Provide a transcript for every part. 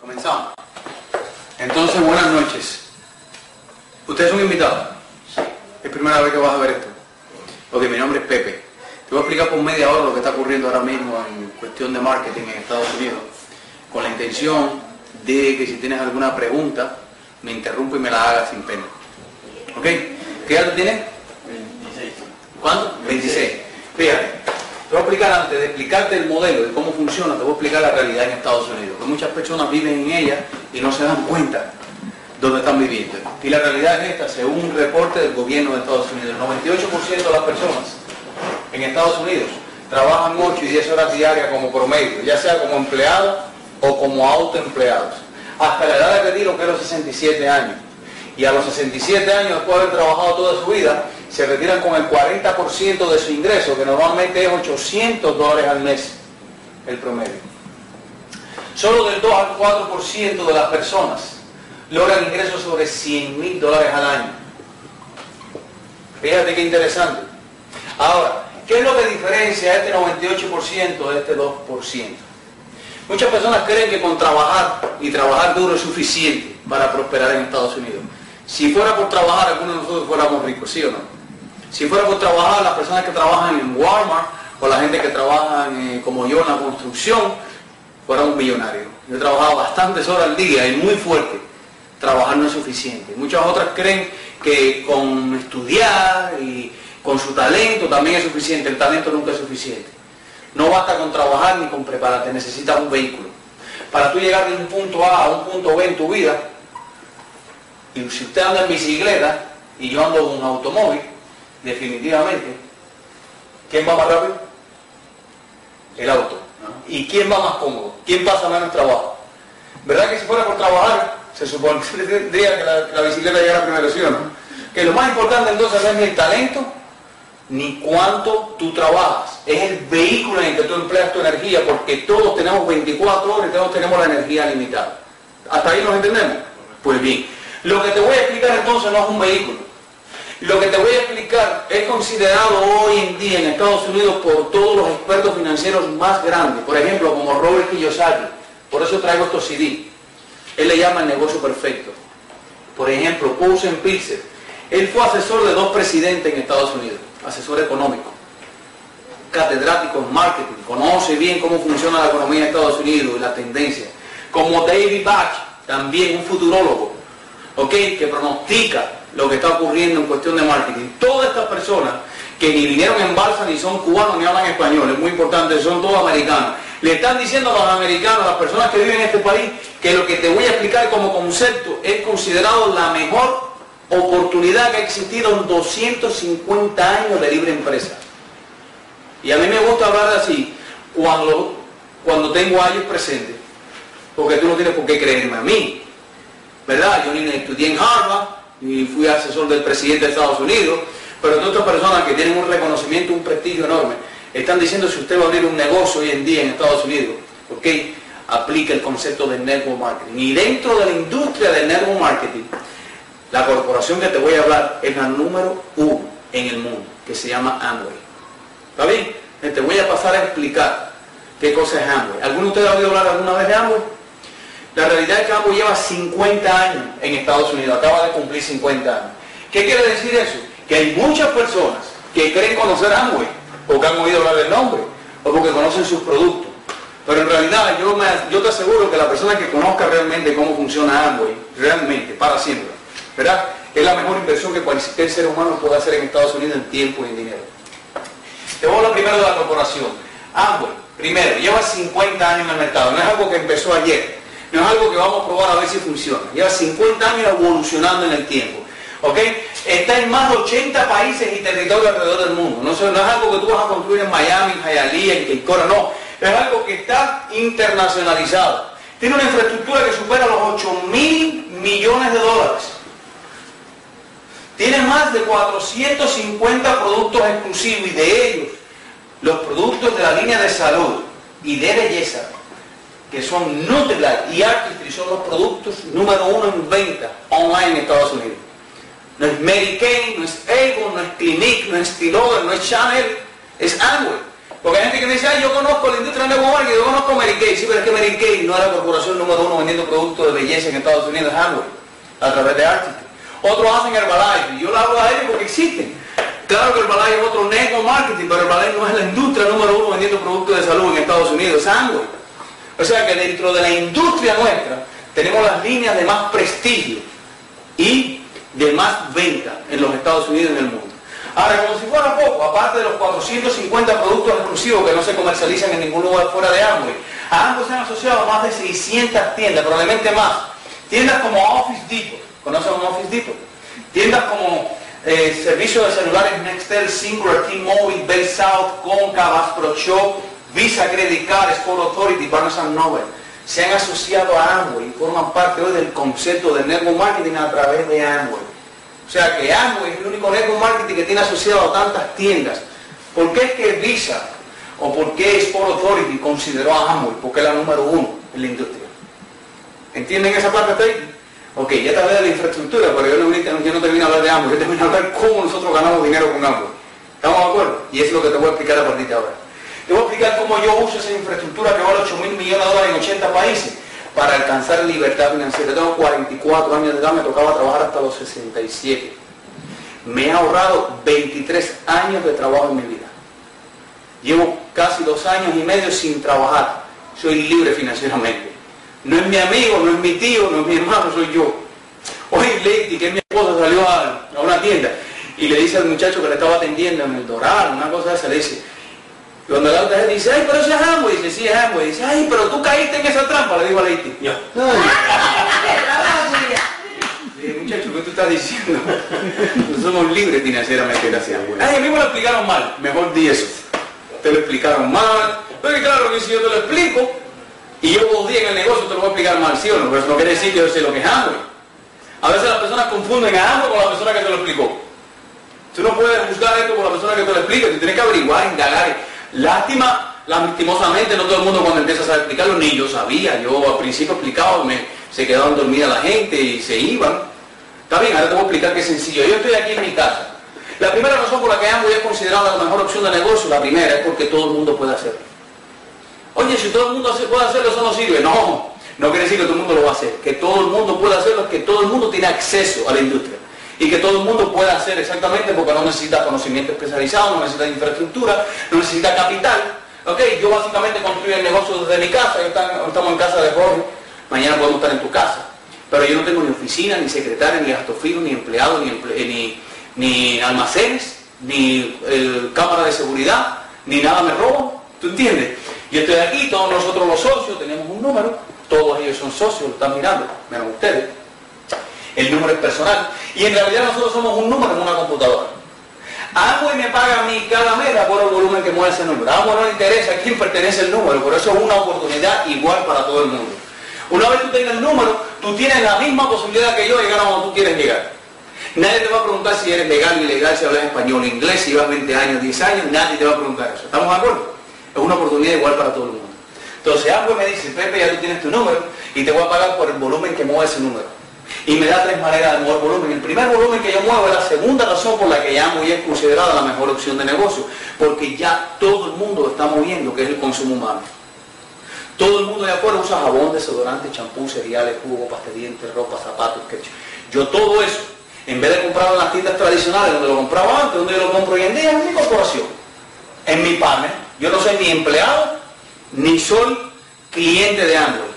Comenzamos. Entonces, buenas noches. ¿Usted es un invitado? Es primera vez que vas a ver esto. Ok, mi nombre es Pepe. Te voy a explicar por media hora lo que está ocurriendo ahora mismo en cuestión de marketing en Estados Unidos, con la intención de que si tienes alguna pregunta, me interrumpa y me la haga sin pena. ¿Ok? ¿Qué edad tienes? 26. ¿Cuánto? 26. Fíjate, te voy a explicar antes de explicarte el modelo, de cómo funciona, te voy a explicar la realidad en Estados Unidos. Que muchas personas viven en ella y no se dan cuenta dónde están viviendo. Y la realidad es esta, según un reporte del gobierno de Estados Unidos, el 98% de las personas en Estados Unidos trabajan 8 y 10 horas diarias como promedio, ya sea como empleados o como autoempleados. Hasta la edad de retiro, que es los 67 años. Y a los 67 años, después de haber trabajado toda su vida, se retiran con el 40% de su ingreso, que normalmente es 800 dólares al mes, el promedio. Solo del 2 al 4% de las personas logran ingresos sobre 100 mil dólares al año. Fíjate qué interesante. Ahora, ¿qué es lo que diferencia este 98% de este 2%? Muchas personas creen que con trabajar y trabajar duro es suficiente para prosperar en Estados Unidos. Si fuera por trabajar, algunos de nosotros fuéramos ricos, ¿sí o no? Si fuera por trabajar, las personas que trabajan en Walmart o la gente que trabaja eh, como yo en la construcción, fuéramos millonarios. Yo he trabajado bastantes horas al día y muy fuerte. Trabajar no es suficiente. Muchas otras creen que con estudiar y con su talento también es suficiente. El talento nunca es suficiente. No basta con trabajar ni con prepararte, necesitas un vehículo. Para tú llegar de un punto A a un punto B en tu vida, y si usted anda en bicicleta y yo ando en un automóvil, definitivamente, ¿quién va más rápido? El auto. ¿Y quién va más cómodo? ¿Quién pasa menos trabajo? ¿Verdad que si fuera por trabajar, se supone que la, bicicleta llega primero, ¿sí o no? Que lo más importante entonces es el talento ni cuánto tú trabajas. Es el vehículo en el que tú empleas tu energía, porque todos tenemos 24 horas y todos tenemos la energía limitada. ¿Hasta ahí nos entendemos? Pues bien, lo que te voy a explicar entonces no es un vehículo. Lo que te voy a explicar es considerado hoy en día en Estados Unidos por todos los expertos financieros más grandes, por ejemplo, como Robert Kiyosaki. Por eso traigo estos CD. Él le llama el negocio perfecto. Por ejemplo, Paulsen Pilser. Él fue asesor de dos presidentes en Estados Unidos asesor económico, catedrático en marketing, conoce bien cómo funciona la economía de Estados Unidos y la tendencia. Como David Bach, también un futurólogo, ¿ok? que pronostica lo que está ocurriendo en cuestión de marketing. Todas estas personas que ni vinieron en balsa, ni son cubanos, ni hablan español, es muy importante, son todos americanos. Le están diciendo a los americanos, a las personas que viven en este país, que lo que te voy a explicar como concepto es considerado la mejor oportunidad que ha existido en 250 años de libre empresa. Y a mí me gusta hablar así cuando, cuando tengo a ellos presentes, porque tú no tienes por qué creerme a mí. ¿Verdad? Yo ni estudié en Harvard, y fui asesor del presidente de Estados Unidos, pero todas otras personas que tienen un reconocimiento, un prestigio enorme, están diciendo si usted va a abrir un negocio hoy en día en Estados Unidos, ¿ok? Aplica el concepto del network marketing. Y dentro de la industria del network marketing, la corporación que te voy a hablar es la número uno en el mundo, que se llama Amway. ¿Está bien? Te voy a pasar a explicar qué cosa es Amway. ¿Alguno de ustedes ha oído hablar alguna vez de Amway? La realidad es que Amway lleva 50 años en Estados Unidos, acaba de cumplir 50 años. ¿Qué quiere decir eso? Que hay muchas personas que creen conocer Amway, porque han oído hablar del nombre, o porque conocen sus productos. Pero en realidad yo, yo te aseguro que la persona que conozca realmente cómo funciona Amway, realmente, para siempre, ¿verdad? Es la mejor inversión que cualquier ser humano puede hacer en Estados Unidos en tiempo y en dinero. Te voy a hablar primero de la corporación. Amway, primero, lleva 50 años en el mercado, no es algo que empezó ayer, no es algo que vamos a probar a ver si funciona. Lleva 50 años evolucionando en el tiempo. Está en más de 80 países y territorios alrededor del mundo. No, es algo que tú vas a construir en Miami, en Hialeah, en Keikora, no. Es algo que está internacionalizado. Tiene una infraestructura que supera los 8 mil millones de dólares. Tiene más de 450 productos exclusivos y de ellos los productos de la línea de salud y de belleza, que son Nutrilite y Artistry, son los productos número uno en venta online en Estados Unidos. No es Medicaid, no es Avon, no es Clinique, no es Stilover, no es Chanel, es Amway. Porque hay gente que me dice, ay, yo conozco la industria network marketing, yo conozco Mary Kay. Sí, pero es que Mary Kay no es la corporación número uno vendiendo productos de belleza en Estados Unidos, es Amway, a través de Artist. Otros hacen Herbalife, yo lo hablo a ellos porque existen. Claro que Herbalife es otro network marketing, pero Herbalife no es la industria número uno vendiendo productos de salud en Estados Unidos, es Amway. O sea que dentro de la industria nuestra tenemos las líneas de más prestigio y de más venta en los Estados Unidos y en el mundo. Ahora, como si fuera poco, aparte de los 450 productos exclusivos que no se comercializan en ningún lugar fuera de Amway, a ambos se han asociado más de 600 tiendas, probablemente más. Tiendas como Office Depot, ¿conocen un Office Depot? Tiendas como eh, servicios de celulares Nextel, Singular, T-Mobile, Bell South, Concavas, Pro Shop, Visa Credit Card, Sport Authority, Barnes Noble. Se han asociado a Amway y forman parte hoy del concepto de network marketing a través de Amway. O sea que Amway es el único network marketing que tiene asociado a tantas tiendas. ¿Por qué es que Visa o por qué Sport Authority consideró a Amway? Porque es la número uno en la industria. ¿Entienden esa parte hasta ahí? Ok, ya te hablé de la infraestructura, pero yo no, yo no termino de hablar de Amway, yo termino de hablar cómo nosotros ganamos dinero con Amway. ¿Estamos de acuerdo? Y es lo que te voy a explicar a partir de ahora. Te voy a explicar cómo yo uso esa infraestructura que vale 8 mil millones de dólares en 80 países para alcanzar libertad financiera. Tengo 44 años de edad, me tocaba trabajar hasta los 67. Me he ahorrado 23 años de trabajo en mi vida. Llevo casi dos años y medio sin trabajar. Soy libre financieramente. No es mi amigo, no es mi tío, no es mi hermano, soy yo. Hoy Lady, que es mi esposa, salió a, una tienda y le dice al muchacho que le estaba atendiendo en el Doral, una cosa esa, le dice, cuando la otra gente dice, ay, pero ese es Amway, dice, sí, es Amway, dice, ay, pero tú caíste en esa trampa, le digo a Lady. Yo. muchacho, ¿qué tú estás diciendo? No somos libres financieramente gracias a Ay, a mí me lo explicaron mal, mejor di eso. Te lo explicaron mal, pero claro que si yo te lo explico, y yo dos días en el negocio te lo voy a explicar mal, ¿sí o no? Pero eso no quiere decir que yo sé lo que es Amway. A veces las personas confunden a Amway con la persona que te lo explicó. Tú no puedes juzgar esto con la persona que te lo explica, tú tienes que averiguar, indagar. Lástima, lastimosamente no todo el mundo cuando empieza a explicarlo, ni yo sabía. Yo al principio explicaba, me, se quedaban dormidas la gente y se iban. Está bien, ahora te voy a explicar qué sencillo. Yo estoy aquí en mi casa. La primera razón por la que Amway es considerada la mejor opción de negocio, la primera, es porque todo el mundo puede hacerlo. Oye, si todo el mundo puede hacerlo, eso no sirve. No, no quiere decir que todo el mundo lo va a hacer. Que todo el mundo puede hacerlo es que todo el mundo tiene acceso a la industria. Y que todo el mundo puede hacer exactamente porque no necesita conocimiento especializado, no necesita infraestructura, no necesita capital. Ok, yo básicamente construyo el negocio desde mi casa, estamos en casa de Jorge, mañana podemos estar en tu casa. Pero yo no tengo ni oficina, ni secretaria, ni gasto ni empleado, ni, ni, ni almacenes, ni eh, cámara de seguridad, ni nada me robo. ¿Tú entiendes? Yo estoy aquí, todos nosotros los socios tenemos un número, todos ellos son socios, lo están mirando, menos ustedes. El número es personal. Y en realidad nosotros somos un número en una computadora. Amway me paga a mí cada mes por el volumen que mueve ese número. Amway no le interesa a quién pertenece el número, por eso es una oportunidad igual para todo el mundo. Una vez tú tengas el número, tú tienes la misma posibilidad que yo de llegar a donde tú quieres llegar. Nadie te va a preguntar si eres legal ilegal, si hablas español inglés, si llevas 20 años, 10 años, nadie te va a preguntar eso. ¿Estamos de acuerdo? Es una oportunidad igual para todo el mundo. Entonces Amway me dice, Pepe, ya tú tienes tu número y te voy a pagar por el volumen que mueve ese número. Y me da tres maneras de mover volumen. El primer volumen que yo muevo es la segunda razón por la que Amway es considerada la mejor opción de negocio. Porque ya todo el mundo está moviendo, que es el consumo humano. Todo el mundo de afuera usa jabón, desodorante, champú, cereales, jugo, pastelientes, ropa, zapatos, ketchup. Yo todo eso, en vez de comprarlo en las tiendas tradicionales donde lo compraba antes, donde yo lo compro hoy en día, en mi corporación, en mi panel. Yo no soy ni empleado, ni soy cliente de Android.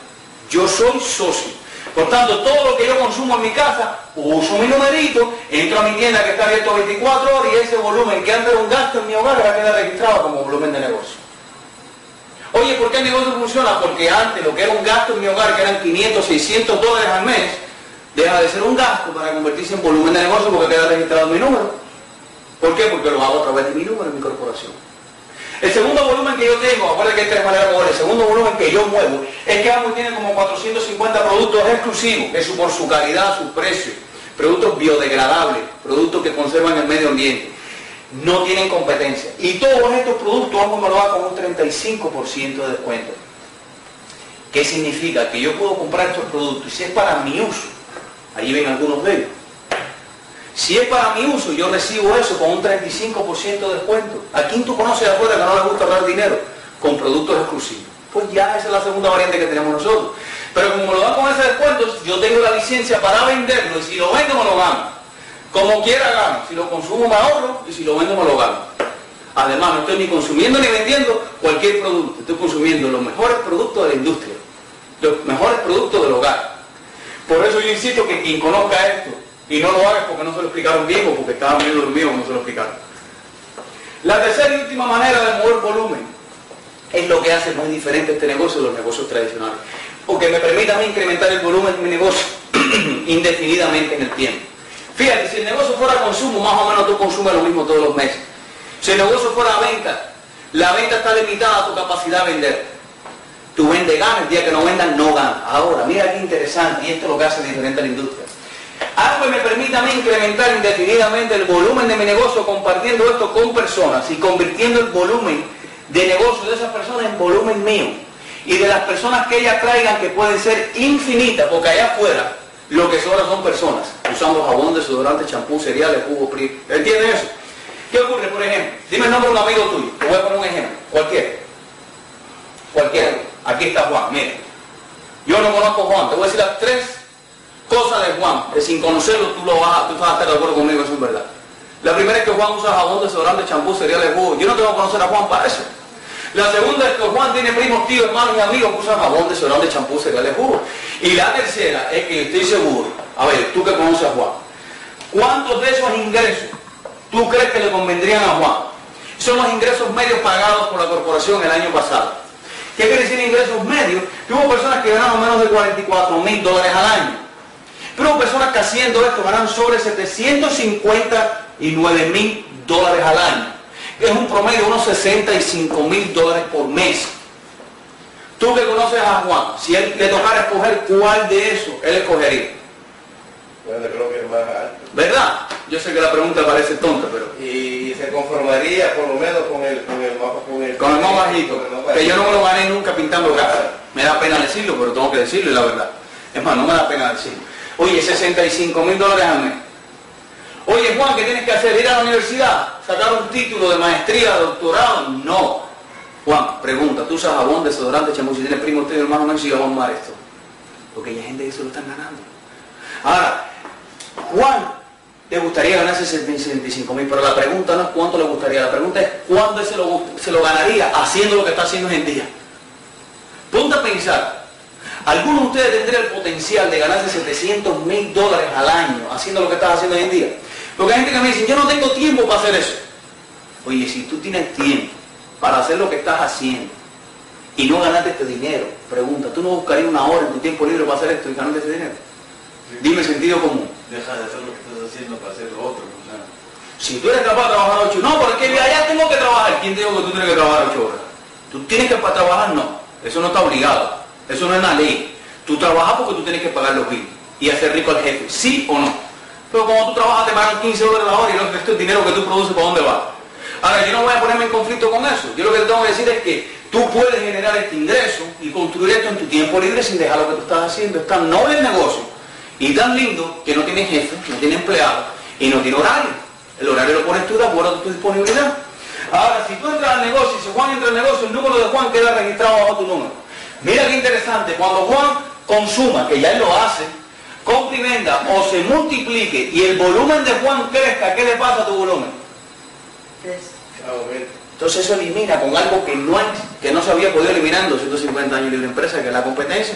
Yo soy socio. Por tanto, todo lo que yo consumo en mi casa, uso mi numerito, entro a mi tienda que está abierto 24 horas y ese volumen que antes era un gasto en mi hogar va a registrado como volumen de negocio. Oye, ¿por qué el negocio funciona? Porque antes lo que era un gasto en mi hogar, que eran 500, 600 dólares al mes, deja de ser un gasto para convertirse en volumen de negocio porque queda registrado mi número. ¿Por qué? Porque lo hago a través de mi número en mi corporación. El segundo volumen que yo tengo, acuérdense que hay tres maneras de mover, el segundo volumen que yo muevo es que Amway tiene como 450 productos exclusivos, eso por su calidad, su precio, productos biodegradables, productos que conservan el medio ambiente no tienen competencia. Y todos estos productos vamos me lo da con un 35% de descuento. ¿Qué significa? Que yo puedo comprar estos productos y si es para mi uso, ahí ven algunos de ellos. Si es para mi uso, yo recibo eso con un 35% de descuento. ¿A quién tú conoces afuera que no le gusta ahorrar dinero? Con productos exclusivos. Pues ya esa es la segunda variante que tenemos nosotros. Pero como lo dan con ese descuento, yo tengo la licencia para venderlo y si lo vendo me lo gano. Como quiera gano. Si lo consumo me ahorro y si lo vendo me lo gano. Además, no estoy ni consumiendo ni vendiendo cualquier producto. Estoy consumiendo los mejores productos de la industria. Los mejores productos del hogar. Por eso yo insisto que quien conozca esto y no lo haga porque no se lo explicaron bien o porque estaba medio dormido no se lo explicaron. La tercera y última manera de mover volumen es lo que hace muy diferente este negocio de los negocios tradicionales. Porque me permite a mí incrementar el volumen de mi negocio indefinidamente en el tiempo. Fíjate, si el negocio fuera consumo, más o menos tú consumes lo mismo todos los meses. Si el negocio fuera venta, la venta está limitada a tu capacidad de vender. Tú vendes, ganas, el día que no vendas, no ganas. Ahora, mira qué interesante, y esto es lo que hace diferente a la industria. Algo que me permita a mí incrementar indefinidamente el volumen de mi negocio compartiendo esto con personas y convirtiendo el volumen de negocio de esas personas en volumen mío y de las personas que ellas traigan que pueden ser infinitas, porque allá afuera lo que sobra son personas, usando jabón, desodorante, champú, cereales, jugo, PRI. ¿Entienden eso? ¿Qué ocurre, por ejemplo? Dime el nombre de un amigo tuyo. Te voy a poner un ejemplo. Cualquiera. Cualquiera. Aquí está Juan. Mira. Yo no conozco Juan. Te voy a decir las tres cosas de Juan. Que sin conocerlo tú, lo vas, a, tú vas a estar de acuerdo conmigo. Eso es verdad. La primera es que Juan usa jabón, desodorante, champú, cereales, jugo. Yo no tengo que conocer a Juan para eso. La segunda es que Juan tiene primos, tíos, hermanos y amigos que usan jabón, desodorante, champú, cereales, jugo. Y la tercera es que estoy seguro, a ver, tú que conoces a Juan, ¿cuántos de esos ingresos tú crees que le convendrían a Juan? Son los ingresos medios pagados por la corporación el año pasado. ¿Qué quiere decir ingresos medios? Hubo personas que ganaron menos de 44 mil dólares al año. Pero personas que haciendo esto ganan sobre 759 mil dólares al año es un promedio de unos 65 mil dólares por mes. Tú que conoces a Juan, si él le tocara escoger cuál de eso, él escogería. Bueno, creo que es más alto. ¿Verdad? Yo sé que la pregunta parece tonta, pero... Y se conformaría por lo menos con el, con el, con el, con el más bajito, que yo no me lo gané nunca pintando casa. Me da pena decirlo, pero tengo que decirlo y la verdad. Es más, no me da pena decirlo. Oye, 65 mil dólares al mes. Oye, Juan, ¿qué tienes que hacer? ¿Ir a la universidad? ¿Sacar un título de maestría, doctorado? No. Juan, pregunta, ¿tú usas jabón, desodorante, champú? Si tienes primo, tío, hermano, no, si jabón más esto. Porque hay gente que se lo están ganando. Ahora, Juan, le gustaría ganarse 65 mil, pero la pregunta no es cuánto le gustaría, la pregunta es cuándo se lo, se lo ganaría haciendo lo que está haciendo hoy en día. Ponte a pensar, ¿alguno de ustedes tendría el potencial de ganarse 700 mil dólares al año haciendo lo que estás haciendo hoy en día? Porque hay gente que me dice, yo no tengo tiempo para hacer eso. Oye, si tú tienes tiempo para hacer lo que estás haciendo y no ganarte este dinero, pregunta, ¿tú no buscarías una hora en tu tiempo libre para hacer esto y ganarte ese dinero? Dime sentido común. Deja de hacer lo que estás haciendo para hacer lo otro. Si tú eres capaz de trabajar ocho, no, porque allá tengo que trabajar. ¿Quién te dijo que tú tienes que trabajar ocho horas? Tú tienes que para trabajar, no. Eso no está obligado. Eso no es una ley. Tú trabajas porque tú tienes que pagar los bills y hacer rico al jefe, ¿sí o no? Pero como tú trabajas te pagan 15 dólares la hora y el resto del dinero que tú produces, ¿para dónde va? Ahora, yo no voy a ponerme en conflicto con eso. Yo lo que te tengo que decir es que tú puedes generar este ingreso y construir esto en tu tiempo libre sin dejar lo que tú estás haciendo. Es tan noble el negocio y tan lindo que no tiene jefe, no tiene empleado y no tiene horario. El horario lo pones tú de acuerdo a tu disponibilidad. Ahora, si tú entras al negocio y si Juan entra al negocio, el número de Juan queda registrado bajo tu número. Mira qué interesante, cuando Juan consuma, que ya él lo hace, comprimenda o se multiplique y el volumen de Juan crezca, ¿qué le pasa a tu volumen? Entonces eso elimina con algo que no, hay, que no se había podido eliminar en 250 años de la empresa, que es la competencia.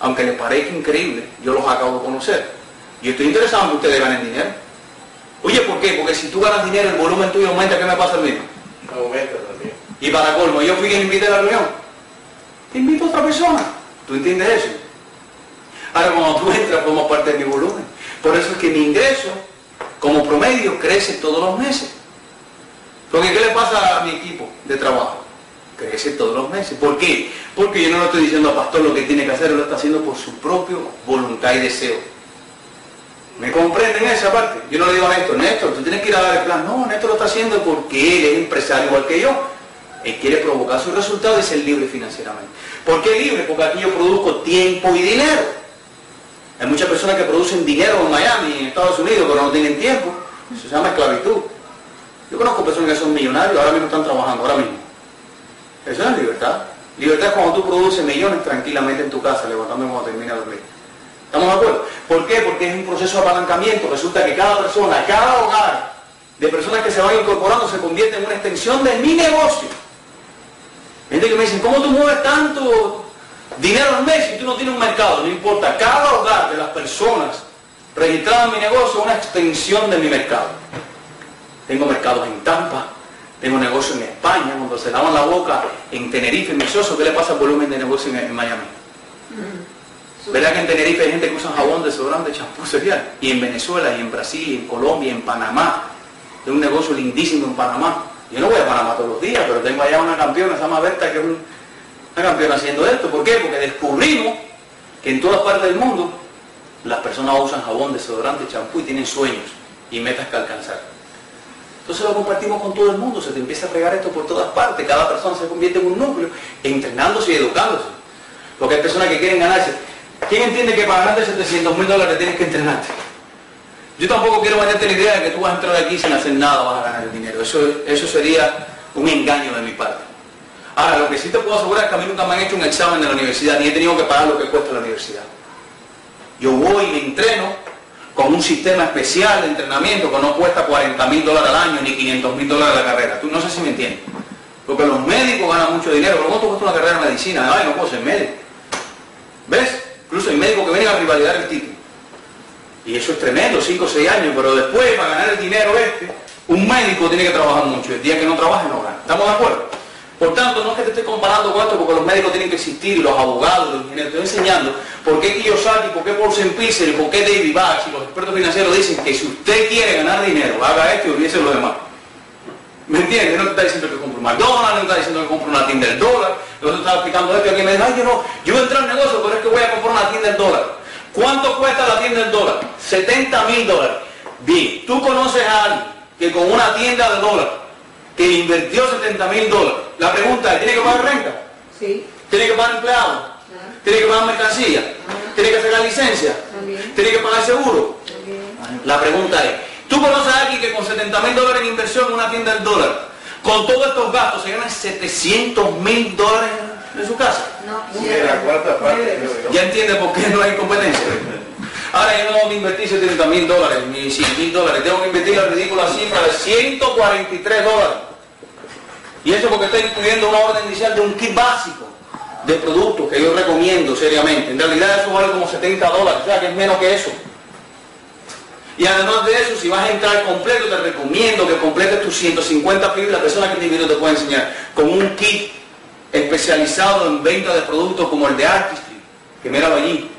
Aunque les parezca increíble, yo los acabo de conocer. Y estoy interesado en que ustedes ganen dinero. Oye, ¿por qué? Porque si tú ganas dinero, el volumen tuyo aumenta, ¿qué me pasa a mí? Aumenta también. Y para colmo, yo fui quien invité a la reunión. Invito a otra persona. ¿Tú entiendes eso? Ahora cuando tú entras formas parte de mi volumen. Por eso es que mi ingreso como promedio crece todos los meses. Porque ¿qué le pasa a mi equipo de trabajo? Crece todos los meses. ¿Por qué? Porque yo no le estoy diciendo al pastor lo que tiene que hacer, lo está haciendo por su propio voluntad y deseo. ¿Me comprenden esa parte? Yo no le digo a Néstor, Néstor, tú tienes que ir a dar el plan. No, Néstor lo está haciendo porque él es empresario igual que yo. Él quiere provocar sus resultados y ser libre financieramente. ¿Por qué libre? Porque aquí yo produzco tiempo y dinero. Hay muchas personas que producen dinero en Miami, en Estados Unidos, pero no tienen tiempo. Eso se llama esclavitud. Yo conozco personas que son millonarios, ahora mismo están trabajando, ahora mismo. Eso no es libertad. Libertad es cuando tú produces millones tranquilamente en tu casa, levantando cuando termina de dormir. ¿Estamos de acuerdo? ¿Por qué? Porque es un proceso de apalancamiento. Resulta que cada persona, cada hogar de personas que se van incorporando se convierte en una extensión de mi negocio. Gente que me dicen, ¿cómo tú mueves tanto dinero al mes si tú no tienes un mercado? No importa, cada hogar de las personas registradas en mi negocio es una extensión de mi mercado. Tengo mercados en Tampa, tengo negocio en España, cuando se lavan la boca en Tenerife, en Mesoso, ¿qué le pasa al volumen de negocio en, en Miami? ¿Verdad que en Tenerife hay gente que usa jabón, desodorante, champú, cereal? Y en Venezuela, y en Brasil, en Colombia, en Panamá. Tengo un negocio lindísimo en Panamá. Yo no voy a Panamá todos los días, pero tengo allá una campeona, se llama Berta, que es una campeona haciendo esto. ¿Por qué? Porque descubrimos que en todas partes del mundo las personas usan jabón, desodorante, champú y tienen sueños y metas que alcanzar. Entonces lo compartimos con todo el mundo, se te empieza a regar esto por todas partes, cada persona se convierte en un núcleo, entrenándose y educándose. Porque hay personas que quieren ganarse. ¿Quién entiende que para ganarte 700 mil dólares tienes que entrenarte? Yo tampoco quiero venderte la idea de que tú vas a entrar aquí sin hacer nada, vas a ganar el dinero. Eso, eso sería un engaño de mi parte. Ahora, lo que sí te puedo asegurar es que a mí nunca me han hecho un examen de la universidad, ni he tenido que pagar lo que cuesta la universidad. Yo voy y me entreno con un sistema especial de entrenamiento que no cuesta 40 mil dólares al año ni 500 mil dólares la carrera. Tú no sé si me entiendes. Porque los médicos ganan mucho dinero. ¿Pero cuánto cuesta una carrera de medicina? Ay, no puedo ser médico. ¿Ves? Incluso hay médicos que vienen a rivalidar el título. Y eso es tremendo, 5 o 6 años, pero después para ganar el dinero este, un médico tiene que trabajar mucho. El día que no trabaje no gana. ¿Estamos de acuerdo? Por tanto, no es que te esté comparando con esto porque los médicos tienen que existir, los abogados, los ingenieros. Estoy enseñando por qué Kiyosaki, por qué Paul Sempicer, por qué David Bach y los expertos financieros dicen que si usted quiere ganar dinero, haga esto y olvídese lo demás. ¿Me entiendes? No te está diciendo que compre un McDonald's, no te está diciendo que compre una tienda del dólar. Yo te estaba explicando esto y alguien me dice, ay, yo no, yo voy a entrar al negocio, pero es que voy a comprar una tienda del dólar. ¿Cuánto cuesta la tienda del dólar? 70 mil dólares. Bien, tú conoces a alguien que con una tienda de dólar que invirtió 70 mil dólares. La pregunta es, ¿tiene que pagar renta? Sí. ¿Tiene que pagar empleados? ¿Tiene que pagar mercancía? ¿Tiene que sacar licencia? También. ¿Tiene que pagar seguro? También. La pregunta es, ¿tú conoces a alguien que con 70 mil dólares en inversión en una tienda del dólar, con todos estos gastos, se gana 700 mil dólares en su casa? No, Ni la cuarta parte. ¿Ya entiende por qué no hay competencia? Ahora yo no tengo que invertir 70 mil dólares, ni 100 mil dólares, tengo que invertir la ridícula cifra de 143 dólares. Y eso porque estoy incluyendo una orden inicial de un kit básico de productos que yo recomiendo seriamente. En realidad eso vale como 70 dólares, o sea que es menos que eso. Y además de eso, si vas a entrar completo, te recomiendo que completes tus 150 pibes. La persona que te invito te puede enseñar con un kit especializado en venta de productos como el de Artistry, que míralo allí,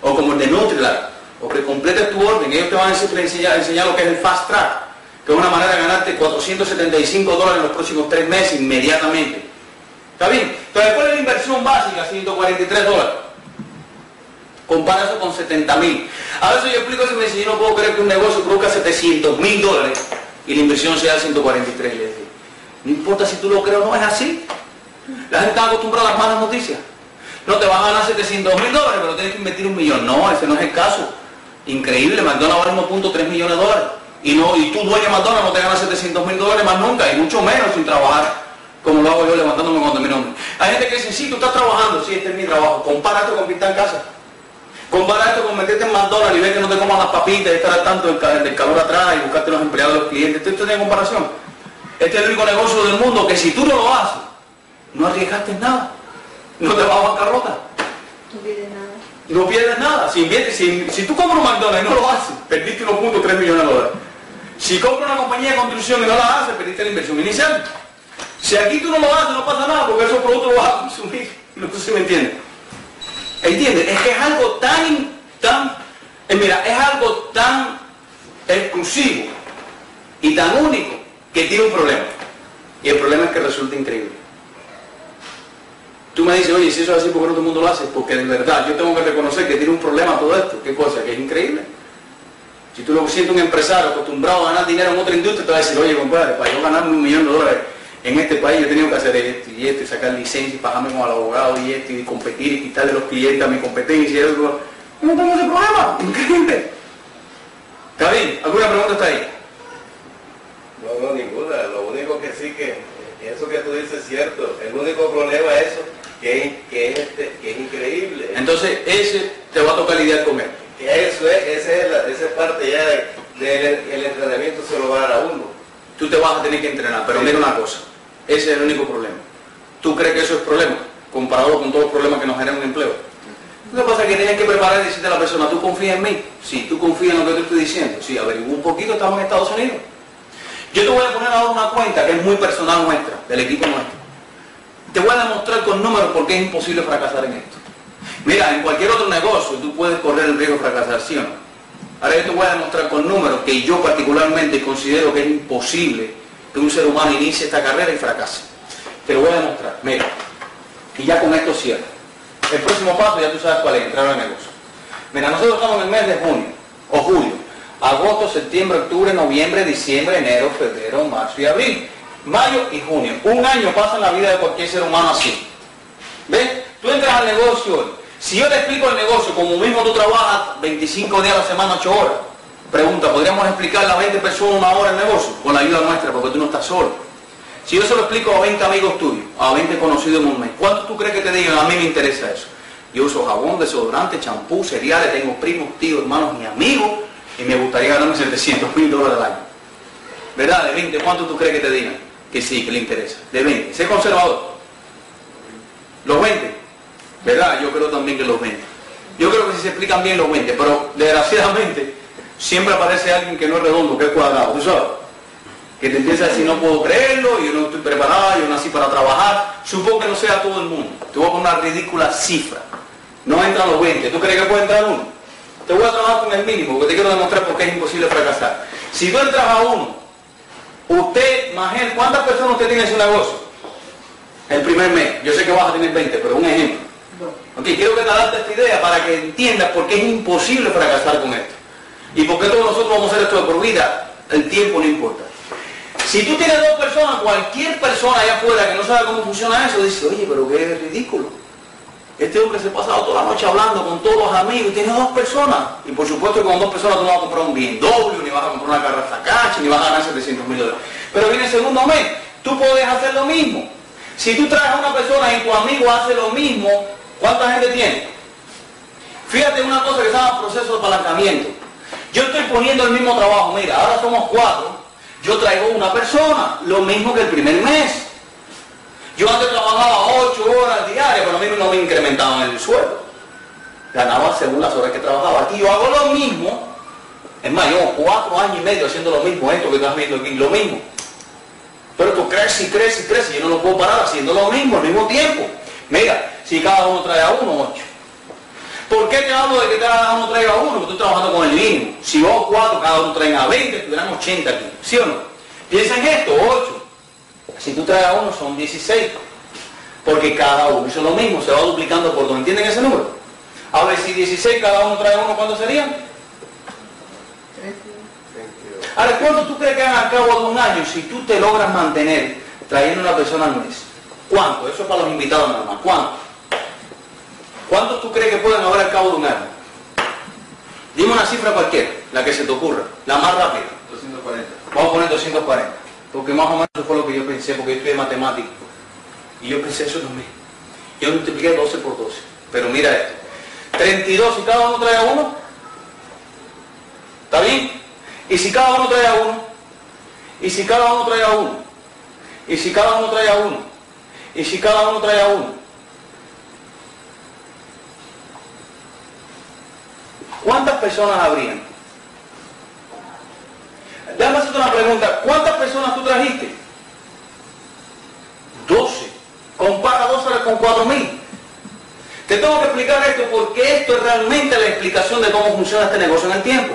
o como el de Nutrilite, o que completes tu orden. Ellos te van a enseñar, enseñar, lo que es el Fast Track, que es una manera de ganarte 475 dólares en los próximos tres meses inmediatamente. ¿Está bien? Entonces después de la inversión básica, 143 dólares. Compara eso con 70 mil. A veces yo explico eso y me dice, yo no puedo creer que un negocio produzca 700 mil dólares y la inversión sea 143. Le digo, no importa si tú lo crees o no, es así. La gente está acostumbrada a las malas noticias. No te van a ganar 700 mil dólares, pero tienes que invertir un millón. No, ese no es el caso. Increíble, McDonald's vale 1.3 millones de dólares. Y, no, y tú, dueño de McDonald's, no te ganas 700 mil dólares más nunca, y mucho menos sin trabajar, como lo hago yo levantándome cuando mi nombre. Hay gente que dice, sí, tú estás trabajando, sí, este es mi trabajo. Compara esto con pintar casa. Compara esto con meterte en McDonald's y ver que no te coman las papitas y estar al tanto del, ca- del calor atrás y buscarte los empleados los clientes. Esto tiene comparación. Este es el único negocio del mundo que si tú no lo haces, no arriesgaste nada. No te vas a bancarrota. No pides nada. No pierdes nada. Si, inviertes, si, si tú compras un McDonald's y no lo haces, perdiste 1.3 millones de dólares. Si compras una compañía de construcción y no la haces, perdiste la inversión inicial. Si aquí tú no lo haces, no pasa nada, porque esos productos los vas a consumir. No sé si me entiendes. ¿Entiendes? Es que es algo tan, tan, eh, mira, es algo tan exclusivo y tan único que tiene un problema. Y el problema es que resulta increíble. Tú me dices, oye, si eso es así, ¿por qué no todo el mundo lo hace? Porque de verdad, yo tengo que reconocer que tiene un problema todo esto. ¿Qué cosa? Que es increíble. Si tú lo sientes un empresario acostumbrado a ganar dinero en otra industria, te va a decir, oye, compadre, para yo ganar un millón de dólares en este país, yo he tenido que hacer esto y esto, y sacar licencia, y pagarme con el abogado y esto, y competir y quitarle los clientes a mi competencia. y eso. No tengo ese problema. Increíble. ¿Está? ¿Alguna pregunta está ahí? No, no, ninguna. Lo único que sí que eso que tú dices es cierto. El único problema es eso, que es, que es, este- que es increíble. Entonces, ese te va a tocar lidiar con él. Que Eso es, esa es, la, esa es parte ya de- del el entrenamiento se lo va a dar a uno. Tú te vas a tener que entrenar, pero mira una cosa, ese es el único problema. ¿Tú crees que eso es problema? Comparado con todos los problemas que nos generan un empleo. Lo que pasa es que tienes que preparar y decirte a la persona, ¿tú confías en mí? Sí, tú confías en lo que te estoy diciendo. Sí, averigua un poquito, estamos en Estados Unidos. Yo te voy a poner ahora una cuenta que es muy personal nuestra, del equipo nuestro. Te voy a demostrar con números por qué es imposible fracasar en esto. Mira, en cualquier otro negocio tú puedes correr el riesgo de fracasar, ¿sí o no? Ahora yo te voy a demostrar con números que yo particularmente considero que es imposible que un ser humano inicie esta carrera y fracase. Te lo voy a demostrar. Mira, y ya con esto cierro. El próximo paso ya tú sabes cuál es, entrar al negocio. Mira, nosotros estamos en el mes de junio o julio. Agosto, septiembre, octubre, noviembre, diciembre, enero, febrero, marzo y abril. Mayo y junio. Un año pasa en la vida de cualquier ser humano así. ¿Ves? Tú entras al negocio. Si yo te explico el negocio, como mismo tú trabajas 25 días a la semana, 8 horas, pregunta, ¿podríamos explicarle a 20 personas una hora el negocio? Con la ayuda nuestra, porque tú no estás solo. Si yo se lo explico a 20 amigos tuyos, a 20 conocidos en un mes, ¿cuánto tú crees que te digan? A mí me interesa eso. Yo uso jabón, desodorante, champú, cereales, tengo primos, tíos, hermanos y amigos, y me gustaría ganarme 700 mil dólares al año. ¿Verdad? De 20, ¿cuánto tú crees que te digan? Que sí, que le interesa. De 20. Sé conservador. Los 20. ¿Verdad? Yo creo también que los 20. Yo creo que si se explican bien los 20, pero desgraciadamente siempre aparece alguien que no es redondo, que es cuadrado, ¿tú sabes? Que te empieza a decir, no puedo creerlo, yo no estoy preparado, yo nací para trabajar. Supongo que no sea todo el mundo. Te voy a poner una ridícula cifra. No entran los 20. ¿Tú crees que puede entrar uno? Te voy a trabajar con el mínimo, porque te quiero demostrar por qué es imposible fracasar. Si tú entras a uno, usted, Magel, ¿cuántas personas usted tiene en su negocio? El primer mes. Yo sé que vas a tener 20, pero un ejemplo. Ok, quiero que te adaptes esta idea para que entiendas por qué es imposible fracasar con esto. Y por qué todos nosotros vamos a hacer esto de por vida. El tiempo no importa. Si tú tienes dos personas, cualquier persona allá afuera que no sabe cómo funciona eso, dice, oye, pero qué ridículo. Este hombre se ha pasado toda la noche hablando con todos los amigos y tiene dos personas. Y por supuesto con dos personas tú no vas a comprar un BMW, ni vas a comprar una carra Sakachi, ni vas a ganar 700 mil dólares. Pero viene el segundo mes, tú puedes hacer lo mismo. Si tú traes a una persona y tu amigo hace lo mismo, ¿cuánta gente tiene? Fíjate una cosa que se llama proceso de apalancamiento. Yo estoy poniendo el mismo trabajo, mira, ahora somos cuatro, yo traigo una persona, lo mismo que el primer mes. Yo antes trabajaba ocho horas diarias, pero a mí no me incrementaban el sueldo. Ganaba según las horas que trabajaba. Aquí yo hago lo mismo. Es más, llevo cuatro años y medio haciendo lo mismo, esto que estás viendo aquí, lo mismo. Pero esto crece y crece y crece. Yo no lo puedo parar haciendo lo mismo al mismo tiempo. Mira, si cada uno trae a uno, ocho. ¿Por qué te hablo de que cada uno traiga a uno? Porque estoy trabajando con el mínimo. Si vos cuatro, cada uno traen a 20, estuvieran 80 aquí. ¿Sí o no? Piensa en esto, 8. Si tú traes a uno, son 16. Porque cada uno hizo lo mismo, se va duplicando por dos. ¿Entienden ese número? A ver, si 16 cada uno trae a uno, ¿cuánto serían? Ahora, ¿cuánto tú crees que hagan al cabo de un año si tú te logras mantener trayendo una persona al mes? ¿Cuánto? Eso es para los invitados nada más. ¿Cuánto? ¿Cuántos tú crees que pueden haber al cabo de un año? Dime una cifra cualquiera, la que se te ocurra, la más rápida. 240. Vamos a poner 240. Porque más o menos eso fue lo que yo pensé, porque yo estudié matemático. Y yo pensé eso también. Yo multipliqué 12 por 12. Pero mira esto. 32 si cada uno trae a uno. ¿Está bien? Y si cada uno trae a uno. Y si cada uno trae a uno. Y si cada uno trae a uno. Y si cada uno trae a uno. ¿Cuántas personas habrían? Déjame hacerte una pregunta. ¿Cuántas personas tú trajiste? 12. Compara 12 con 4.000. Te tengo que explicar esto porque esto es realmente la explicación de cómo funciona este negocio en el tiempo.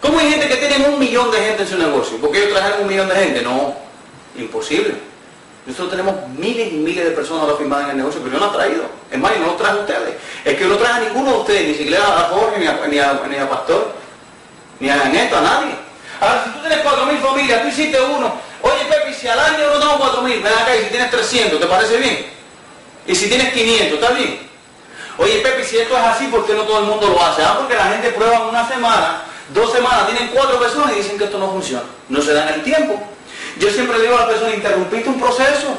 ¿Cómo hay gente que tiene un millón de gente en su negocio? ¿Por qué ellos trajeron un millón de gente? No, imposible. Nosotros tenemos miles y miles de personas ahora firmadas en el negocio, pero yo no he traído. Es más, yo no lo traje a ustedes. Es que yo no traje a ninguno de ustedes, ni siquiera a Jorge, ni a, ni a, ni a Pastor, ni a Neto, a nadie. Ahora, si tú tienes 4.000 familias, tú hiciste uno. Oye, Pepe, si al año no tengo 4.000, ven acá y si tienes 300, ¿te parece bien? Y si tienes 500, ¿está bien? Oye, Pepe, si esto es así, ¿por qué no todo el mundo lo hace? Ah, porque la gente prueba una semana, dos semanas, tienen cuatro personas y dicen que esto no funciona. No se dan el tiempo. Yo siempre digo a la persona, interrumpiste un proceso.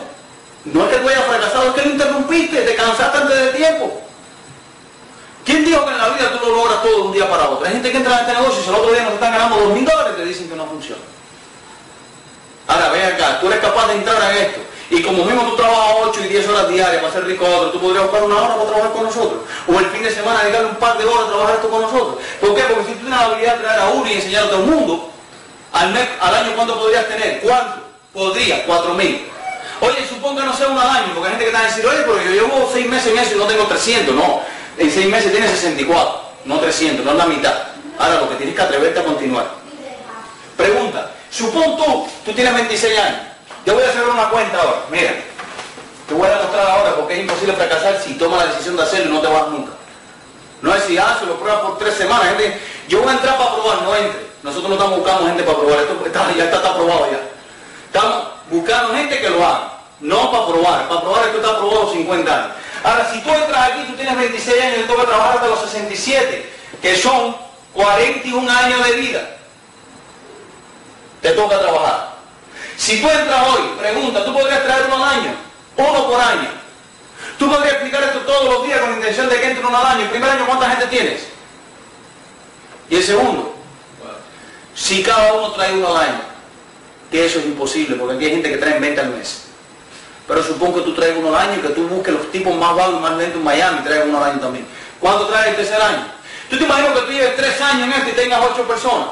No es que tú hayas fracasado, es que lo interrumpiste, te cansaste antes de tiempo. ¿Quién dijo que en la vida tú lo logras todo de un día para otro? Hay gente que entra en este negocio y si el otro día nos están ganando dos mil dólares te dicen que no funciona. Ahora, ven acá, tú eres capaz de entrar en esto. Y como mismo tú trabajas 8 y 10 horas diarias para ser rico otro, tú podrías buscar una hora para trabajar con nosotros. O el fin de semana dedicarle un par de horas a trabajar esto con nosotros. ¿Por qué? Porque si tú tienes la habilidad de traer a uno y enseñar a todo el mundo, al, mes, al año ¿cuánto podrías tener? ¿Cuánto? Podrías, 4 mil. Oye, supongo que no sea un año, porque hay gente que está a decir, oye, pero yo llevo 6 meses en eso y no tengo 300. No, en 6 meses tienes 64, no 300, no la mitad. Ahora lo que tienes que atreverte a continuar. Pregunta, supón tú, tú tienes 26 años. Yo voy a hacer una cuenta ahora. Mira, te voy a demostrar ahora porque es imposible fracasar si tomas la decisión de hacerlo y no te vas nunca. No es si, ah, se lo pruebas por tres semanas. Gente, yo voy a entrar para probar, no entre. Nosotros no estamos buscando gente para probar. Esto está, ya está, está aprobado ya. Estamos buscando gente que lo haga. No para probar. Para probar esto está aprobado 50 años. Ahora, si tú entras aquí, tú tienes 26 años y toca trabajar hasta los 67, que son 41 años de vida. Te toca trabajar. Si tú entras hoy, pregunta, ¿tú podrías traer uno al año? Uno por año. Tú podrías explicar esto todos los días con la intención de que entre uno al año. El primer año, ¿cuánta gente tienes? Y el segundo, si cada uno trae uno al año, que eso es imposible, porque aquí hay gente que trae 20 al mes. Pero supongo que tú traes uno al año y que tú busques los tipos más vagos y más lentos en Miami y traigas uno al año también. ¿Cuánto traes el tercer año? ¿Tú te imaginas que tú lleves tres años en esto y tengas ocho personas?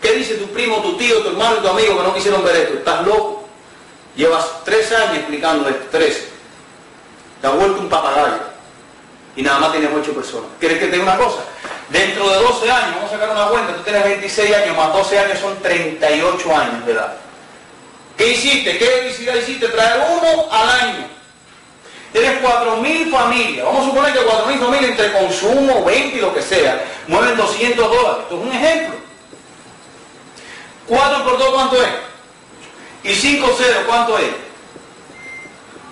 ¿Qué dice tu primo, tu tío, tu hermano y tu amigo que no quisieron ver esto? ¿Estás loco? Llevas tres años explicando esto, tres. Te has vuelto un papagayo. Y nada más tienes ocho personas. ¿Quieres que te diga una cosa? Dentro de 12 años, vamos a sacar una cuenta, tú tienes 26 años, más 12 años son 38 años de edad. ¿Qué hiciste? ¿Qué felicidad hiciste? Traer uno al año. Tienes 4.000 familias. Vamos a suponer que 4.000 familias entre consumo, 20 y lo que sea, mueven 200 dólares. Esto es un ejemplo. 4 por 2, ¿cuánto es? Y 5 0, ¿cuánto es?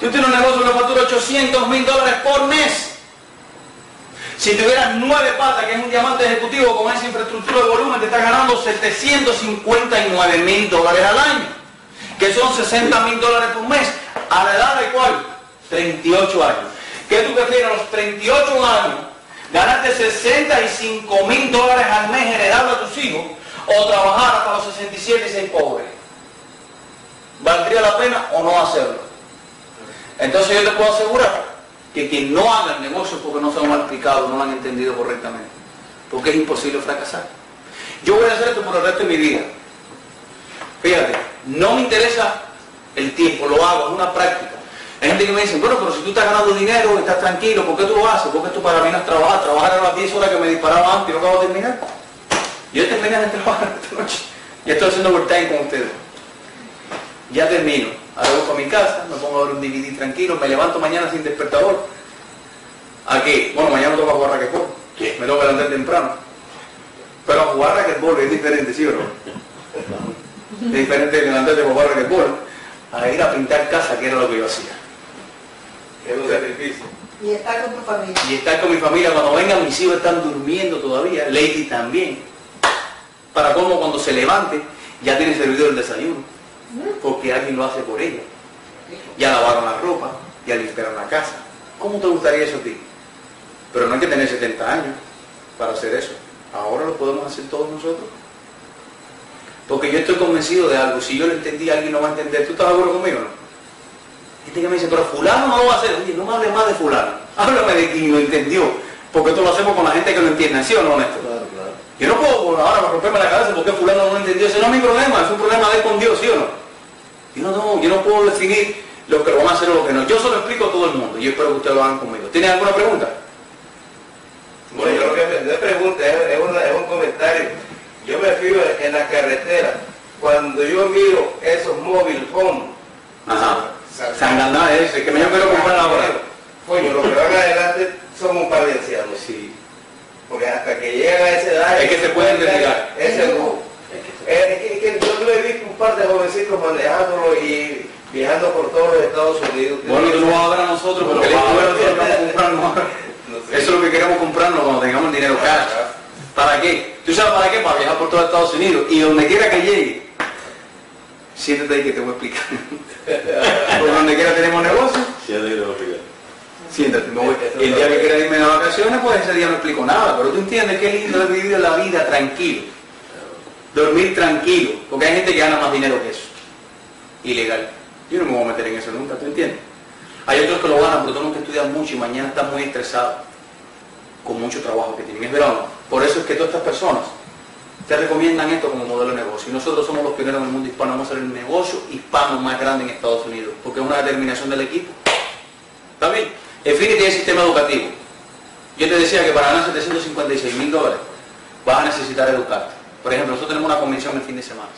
Tú tienes un negocio que factura 800 mil dólares por mes. Si tuvieras 9 patas, que es un diamante ejecutivo con esa infraestructura de volumen, te estás ganando 759 mil dólares al año, que son 60 mil dólares por mes. ¿A la edad de cuál? 38 años. ¿Qué tú prefieres a los 38 años? Ganarte 65 mil dólares al mes heredable a tus hijos o trabajar hasta los 67 y ser pobre. ¿Valdría la pena o no hacerlo? Entonces yo te puedo asegurar que quien no haga el negocio porque no se lo han explicado, no lo han entendido correctamente, porque es imposible fracasar. Yo voy a hacer esto por el resto de mi vida. Fíjate, no me interesa el tiempo, lo hago, es una práctica. Hay gente que me dice, bueno, pero si tú estás ganando dinero, estás tranquilo, ¿por qué tú lo haces? ¿Por qué tú para mí no es trabajar? Trabajar a las 10 horas que me disparaba antes y no acabo de terminar. Yo terminé de trabajar esta noche. Ya estoy haciendo overtime con ustedes. Ya termino. Ahora voy para mi casa, me pongo a ver un DVD tranquilo, me levanto mañana sin despertador. ¿A qué? Bueno, mañana toca jugar raquetbol. Me tengo que levantar temprano. Pero a jugar raquetbol es diferente, ¿sí o no? Es diferente levantarte a jugar raquetbol a ir a pintar casa, que era lo que yo hacía. Es un sacrificio. Y estar con tu familia. Y estar con mi familia, cuando vengan mis hijos están durmiendo todavía, Lady también. Para cómo cuando se levante, ya tiene servido el desayuno. Porque alguien lo hace por ella. Ya lavaron la ropa, ya limpiaron la casa. ¿Cómo te gustaría eso a ti? Pero no hay que tener 70 años para hacer eso. Ahora lo podemos hacer todos nosotros. Porque yo estoy convencido de algo. Si yo lo entendí, alguien lo va a entender. ¿Tú estás de acuerdo conmigo no? Gente que me dice, pero fulano no lo va a hacer. Oye, no me hables más de fulano. Háblame de quien lo entendió. Porque esto lo hacemos con la gente que lo entiende. ¿Sí o no, Néstor? Claro, claro. Yo no puedo ahora romperme la cabeza porque fulano no lo entendió. Ese no es mi problema. Es un problema de él con Dios, ¿sí o no? Yo no, no, yo no puedo definir lo que lo van a hacer o lo que no. Yo se lo explico a todo el mundo. Y yo espero que ustedes lo hagan conmigo. ¿Tienen alguna pregunta? Bueno, yo lo que no es pregunta, es, es una- es un comentario. Yo me fijo en la carretera, cuando yo miro esos móvil home, Ajá. Sanganá ese, que me yo quiero comprar ahora. coño, los que van adelante son un par de ancianos. Sí. Porque hasta que llegan a esa edad... Es que se pueden retirar. Ese no. Es que, es que yo lo he visto un par de jovencitos manejándolo y viajando por todos los Estados Unidos. Bueno, tú no vas a ver a nosotros porque No, el a ver. que vamos a comprarnos. No sé. Eso es lo que queremos comprarnos cuando tengamos el dinero cash. ¿Para qué? ¿Tú sabes para qué? Para viajar por todo Estados Unidos. Y donde quiera que llegue, siéntate ahí que te voy a explicar. por donde quiera tenemos negocio, Sí, ya te quiero explicar. siéntate. me voy. El día que quiera irme de vacaciones, pues ese día no explico nada. Pero tú entiendes qué lindo es vivir la vida tranquilo. Dormir tranquilo. Porque hay gente que gana más dinero que eso. Ilegal. Yo no me voy a meter en eso nunca, ¿tú entiendes? Hay otros que lo ganan, pero tienen que estudiar mucho y mañana están muy estresados con mucho trabajo que tienen. Es verdad, o no? Por eso es que todas estas personas te recomiendan esto como modelo de negocio. Y nosotros somos los pioneros en el mundo hispano, vamos a ser el negocio hispano más grande en Estados Unidos, porque es una determinación del equipo. ¿Está bien? Infinity es sistema educativo. Yo te decía que para ganar 756 mil dólares vas a necesitar educarte. Por ejemplo, nosotros tenemos una convención el fin de semana.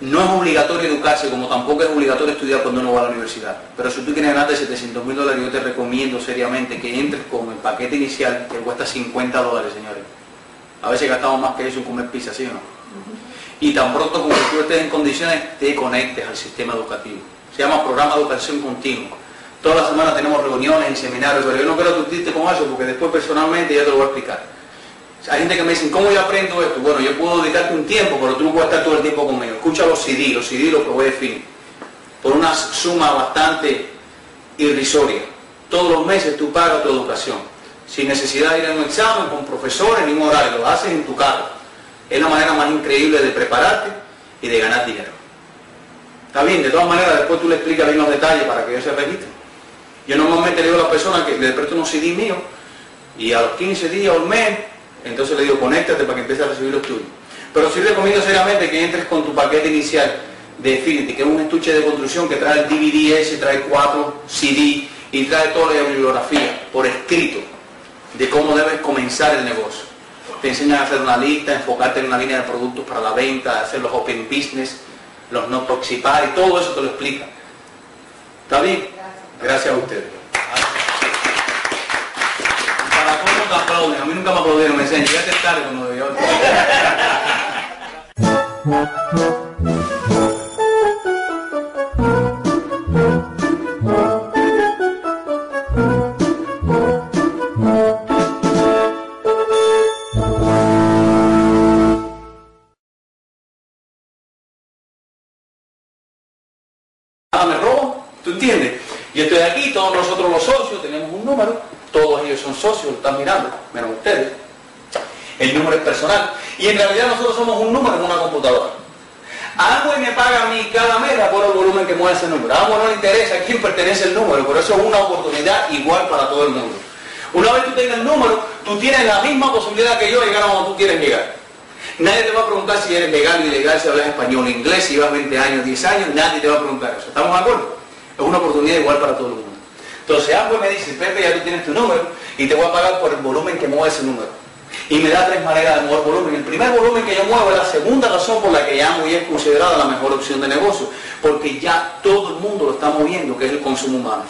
No es obligatorio educarse, como tampoco es obligatorio estudiar cuando uno va a la universidad. Pero si tú quieres ganarte 700 mil dólares, yo te recomiendo seriamente que entres con el paquete inicial que cuesta 50 dólares, señores. A veces gastamos más que eso en comer pizza, ¿sí o no? Y tan pronto como tú estés en condiciones, te conectes al sistema educativo. Se llama Programa de Educación Continua. Toda la semana tenemos reuniones y seminarios, pero yo no quiero discutirte con eso porque después personalmente ya te lo voy a explicar. Hay gente que me dice, ¿cómo yo aprendo esto? Bueno, yo puedo dedicarte un tiempo, pero tú no puedes estar todo el tiempo conmigo. Escucha los CD, los CD los probé de fin. Por una suma bastante irrisoria. Todos los meses tú pagas tu educación. Sin necesidad de ir a un examen, con profesores, ni un horario. Lo haces en tu casa. Es la manera más increíble de prepararte y de ganar dinero. Está bien, de todas maneras, después tú le explicas bien los detalles para que ellos se registren. Yo normalmente le digo a la persona que le presto unos CD míos y a los 15 días o un mes, entonces le digo, conéctate para que empieces a recibir los tuyos. Pero sí recomiendo seriamente que entres con tu paquete inicial de Infinity, que es un estuche de construcción que trae el DVD ese, trae cuatro CD y trae toda la bibliografía por escrito de cómo debes comenzar el negocio. Te enseñan a hacer una lista, enfocarte en una línea de productos para la venta, hacer los open business, los no toxipar y todo eso te lo explica. ¿Está bien? Gracias a ustedes. Te aplauden, a mí nunca me aplaudieron, me decían, llegaste tarde cuando yo. Y en realidad nosotros somos un número en una computadora. Amway me paga a mí cada mes por el volumen que mueve ese número. A no le interesa a quién pertenece el número, por eso es una oportunidad igual para todo el mundo. Una vez tú tengas el número, tú tienes la misma posibilidad que yo de llegar a donde tú quieres llegar. Nadie te va a preguntar si eres legal o ilegal, si hablas español inglés, si llevas 20 años, 10 años, nadie te va a preguntar eso. ¿Estamos de acuerdo? Es una oportunidad igual para todo el mundo. Entonces Amway me dice, Pepe, ya tú tienes tu número y te voy a pagar por el volumen que mueve ese número. Y me da tres maneras de mover volumen. El primer volumen que yo muevo es la segunda razón por la que Amway es considerada la mejor opción de negocio, porque ya todo el mundo lo está moviendo, que es el consumo humano.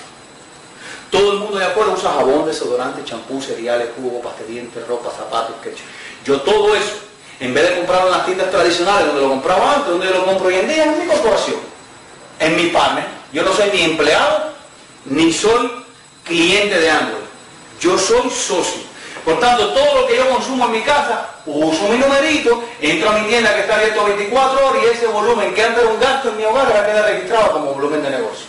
Todo el mundo de acuerdo usa jabón, desodorante, champú, cereales, jugo, pastelientes, ropa, zapatos, ketchup. Yo todo eso, en vez de comprarlo en las tiendas tradicionales donde lo compraba antes, donde lo compro hoy en día, en mi corporación, en mi partner. Yo no soy ni empleado, ni soy cliente de Amway. Yo soy socio. Por tanto, todo lo que yo consumo en mi casa, uso mi numerito, entro a mi tienda que está abierto 24 horas y ese volumen que antes era un gasto en mi hogar ahora queda registrado como volumen de negocio.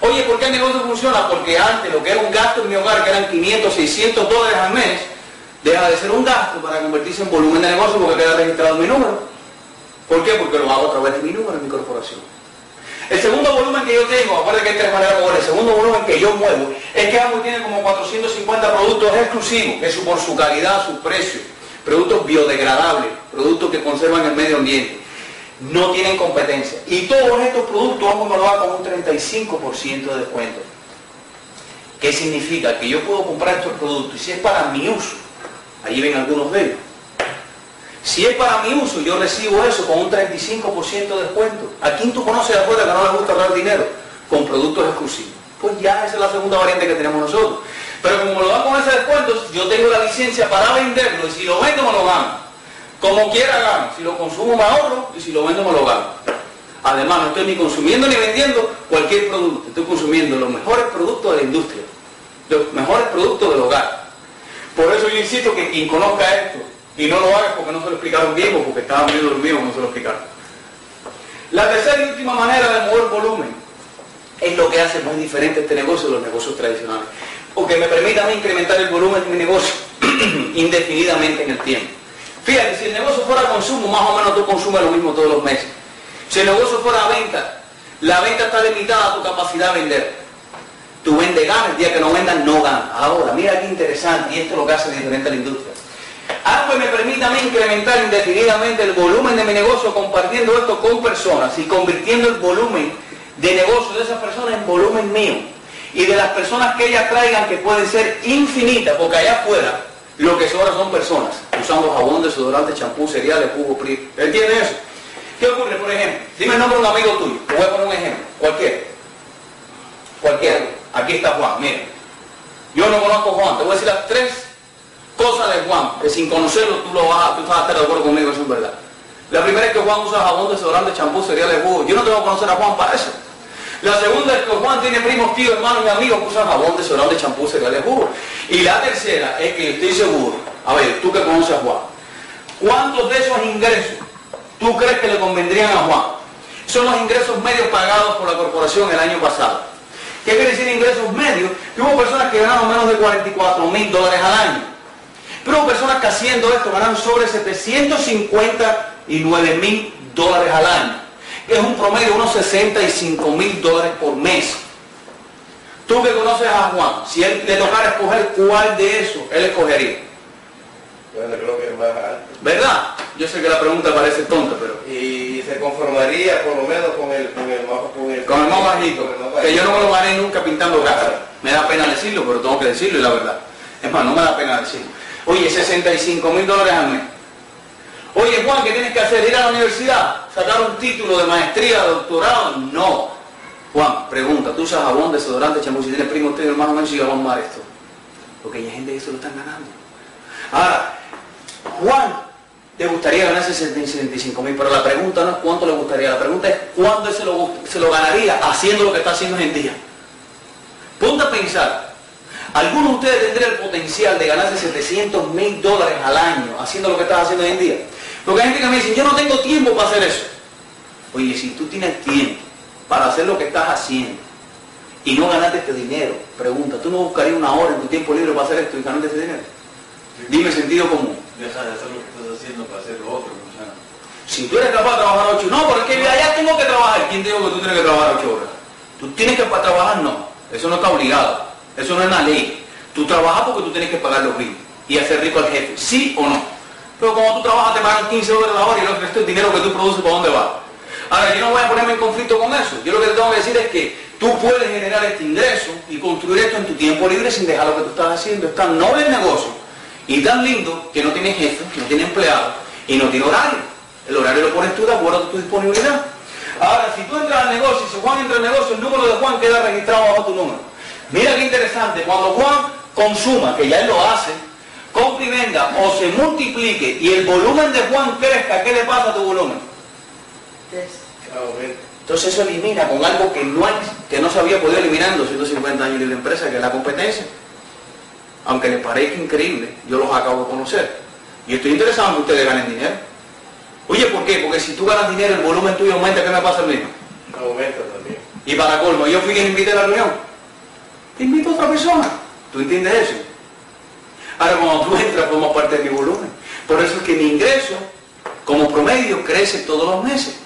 Oye, ¿por qué el negocio funciona? Porque antes lo que era un gasto en mi hogar, que eran 500, 600 dólares al mes, deja de ser un gasto para convertirse en volumen de negocio porque queda registrado mi número. ¿Por qué? Porque lo hago a través de mi número en mi corporación. El segundo volumen que yo tengo, acuérdense que hay tres maneras de mover, el segundo volumen que yo muevo, es que Amway tiene como 450 productos exclusivos, que es por su calidad, su precio, productos biodegradables, productos que conservan el medio ambiente. No tienen competencia. Y todos estos productos Amway me lo da con un 35% de descuento. ¿Qué significa? Que yo puedo comprar estos productos y si es para mi uso, allí ven algunos de ellos, si es para mi uso, yo recibo eso con un 35% de descuento. ¿A quién tú conoces de afuera que no le gusta ahorrar dinero? Con productos exclusivos. Pues ya esa es la segunda variante que tenemos nosotros. Pero como lo dan con ese descuento, yo tengo la licencia para venderlo y si lo vendo me lo gano. Como quiera gano. Si lo consumo me ahorro y si lo vendo me lo gano. Además, no estoy ni consumiendo ni vendiendo cualquier producto. Estoy consumiendo los mejores productos de la industria, los mejores productos del hogar. Por eso yo insisto que quien conozca esto y no lo haga porque no se lo explicaron bien o porque estaban medio dormidos no se lo explicaron. La tercera y última manera de mover volumen es lo que hace muy diferente este negocio de los negocios tradicionales. Porque me permite a incrementar el volumen de mi negocio indefinidamente en el tiempo. Fíjate, si el negocio fuera consumo, más o menos tú consumes lo mismo todos los meses. Si el negocio fuera venta, la venta está limitada a tu capacidad de vender. Tú vendes, ganas, el día que no vendas, no ganas. Ahora, mira qué interesante, y esto es lo que hace diferente a la industria. Algo que me permita a incrementar indefinidamente el volumen de mi negocio compartiendo esto con personas y convirtiendo el volumen de negocio de esas personas en volumen mío. Y de las personas que ellas traigan, que pueden ser infinitas, porque allá afuera lo que sobra son personas, usando jabón, desodorante, champú, cereales, jugo, PRI. ¿Entiende eso? ¿Qué ocurre, por ejemplo? Dime el nombre de un amigo tuyo. Te voy a poner un ejemplo. Cualquiera. Cualquiera. Aquí está Juan, mira. Yo no conozco Juan. Te voy a decir las tres cosas de Juan, que sin conocerlo tú, lo vas, a, estar de acuerdo conmigo, eso es verdad. La primera es que Juan usa jabón, desodorante, champú, cereales, jugo. Yo no tengo que conocer a Juan para eso. La segunda es que Juan tiene primos, tíos, hermanos y amigos que usan jabón, desodorante, champú, cereales, jugo. Y la tercera es que estoy seguro, a ver, tú que conoces a Juan, ¿cuántos de esos ingresos tú crees que le convendrían a Juan? Son los ingresos medios pagados por la corporación el año pasado. ¿Qué quiere decir ingresos medios? Hubo personas que ganaron menos de 44 mil dólares al año. Pero hubo personas que haciendo esto ganaron sobre 759 mil dólares al año, que es un promedio de unos 65 mil dólares por mes. Tú que conoces a Juan, si él le tocara escoger cuál de eso, él escogería. Bueno, creo que es más alto. ¿Verdad? Yo sé que la pregunta parece tonta, pero... Y se conformaría por lo menos con el, con el, más- con el, Con el más bajito, con el más que yo bajito. no me lo gané nunca pintando casa. Me da pena decirlo, pero tengo que decirlo y la verdad. Es más, no me da pena decirlo. Oye, 65 mil dólares al mes. Oye, Juan, ¿qué tienes que hacer? ¿Ir a la universidad? ¿Sacar un título de maestría, doctorado? No. Juan, pregunta, ¿tú usas jabón, desodorante, champú? Si tienes primo, usted, hermano, menos y más esto. Porque hay gente que eso lo están ganando. Ahora, Juan, te gustaría ganarse 65 mil, pero la pregunta no es cuánto le gustaría, la pregunta es cuándo se lo, se lo ganaría haciendo lo que está haciendo hoy en día. Ponte a pensar, ¿alguno de ustedes tendría el potencial de ganarse 700 mil dólares al año haciendo lo que estás haciendo hoy en día? Porque hay gente que me dice, yo no tengo tiempo para hacer eso. Oye, si tú tienes tiempo para hacer lo que estás haciendo y no ganarte este dinero, pregunta, ¿tú no buscarías una hora en tu tiempo libre para hacer esto y ganarte este dinero? Dime sentido común. Deja de hacer lo que estás haciendo para hacer lo otro. Si tú eres capaz de trabajar 8, no, porque ya tengo que trabajar. ¿Quién te dijo que tú tienes que trabajar 8 horas? Tú tienes que trabajar, no. Eso no está obligado. Eso no es una ley. Tú trabajas porque tú tienes que pagar los bills y hacer rico al jefe. ¿Sí o no? Pero como tú trabajas te pagan 15 dólares la hora y el resto del dinero que tú produces, ¿para dónde va? Ahora, yo no voy a ponerme en conflicto con eso. Yo lo que te tengo que decir es que tú puedes generar este ingreso y construir esto en tu tiempo libre sin dejar lo que tú estás haciendo. Es tan noble el negocio y tan lindo que no tiene jefe, no tiene empleado y no tiene horario. El horario lo pones tú de acuerdo a tu disponibilidad. Ahora, si tú entras al negocio, si Juan entra al negocio, el número de Juan queda registrado bajo tu número. Mira qué interesante, cuando Juan consuma, que ya él lo hace, compre y venda o se multiplique y el volumen de Juan crezca, ¿qué le pasa a tu volumen? Entonces eso elimina con algo que no, hay, que no se había podido eliminar en 250 años de la empresa, que es la competencia. Aunque les parezca increíble, yo los acabo de conocer. Y estoy interesado en que ustedes ganen dinero. Oye, ¿por qué? Porque si tú ganas dinero, el volumen tuyo aumenta, ¿qué me pasa a mí? Aumenta también. Y para colmo, yo fui quien invité a la reunión. Invito a otra persona. ¿Tú entiendes eso? Ahora cuando tú entras, formas parte de mi volumen. Por eso es que mi ingreso, como promedio, crece todos los meses.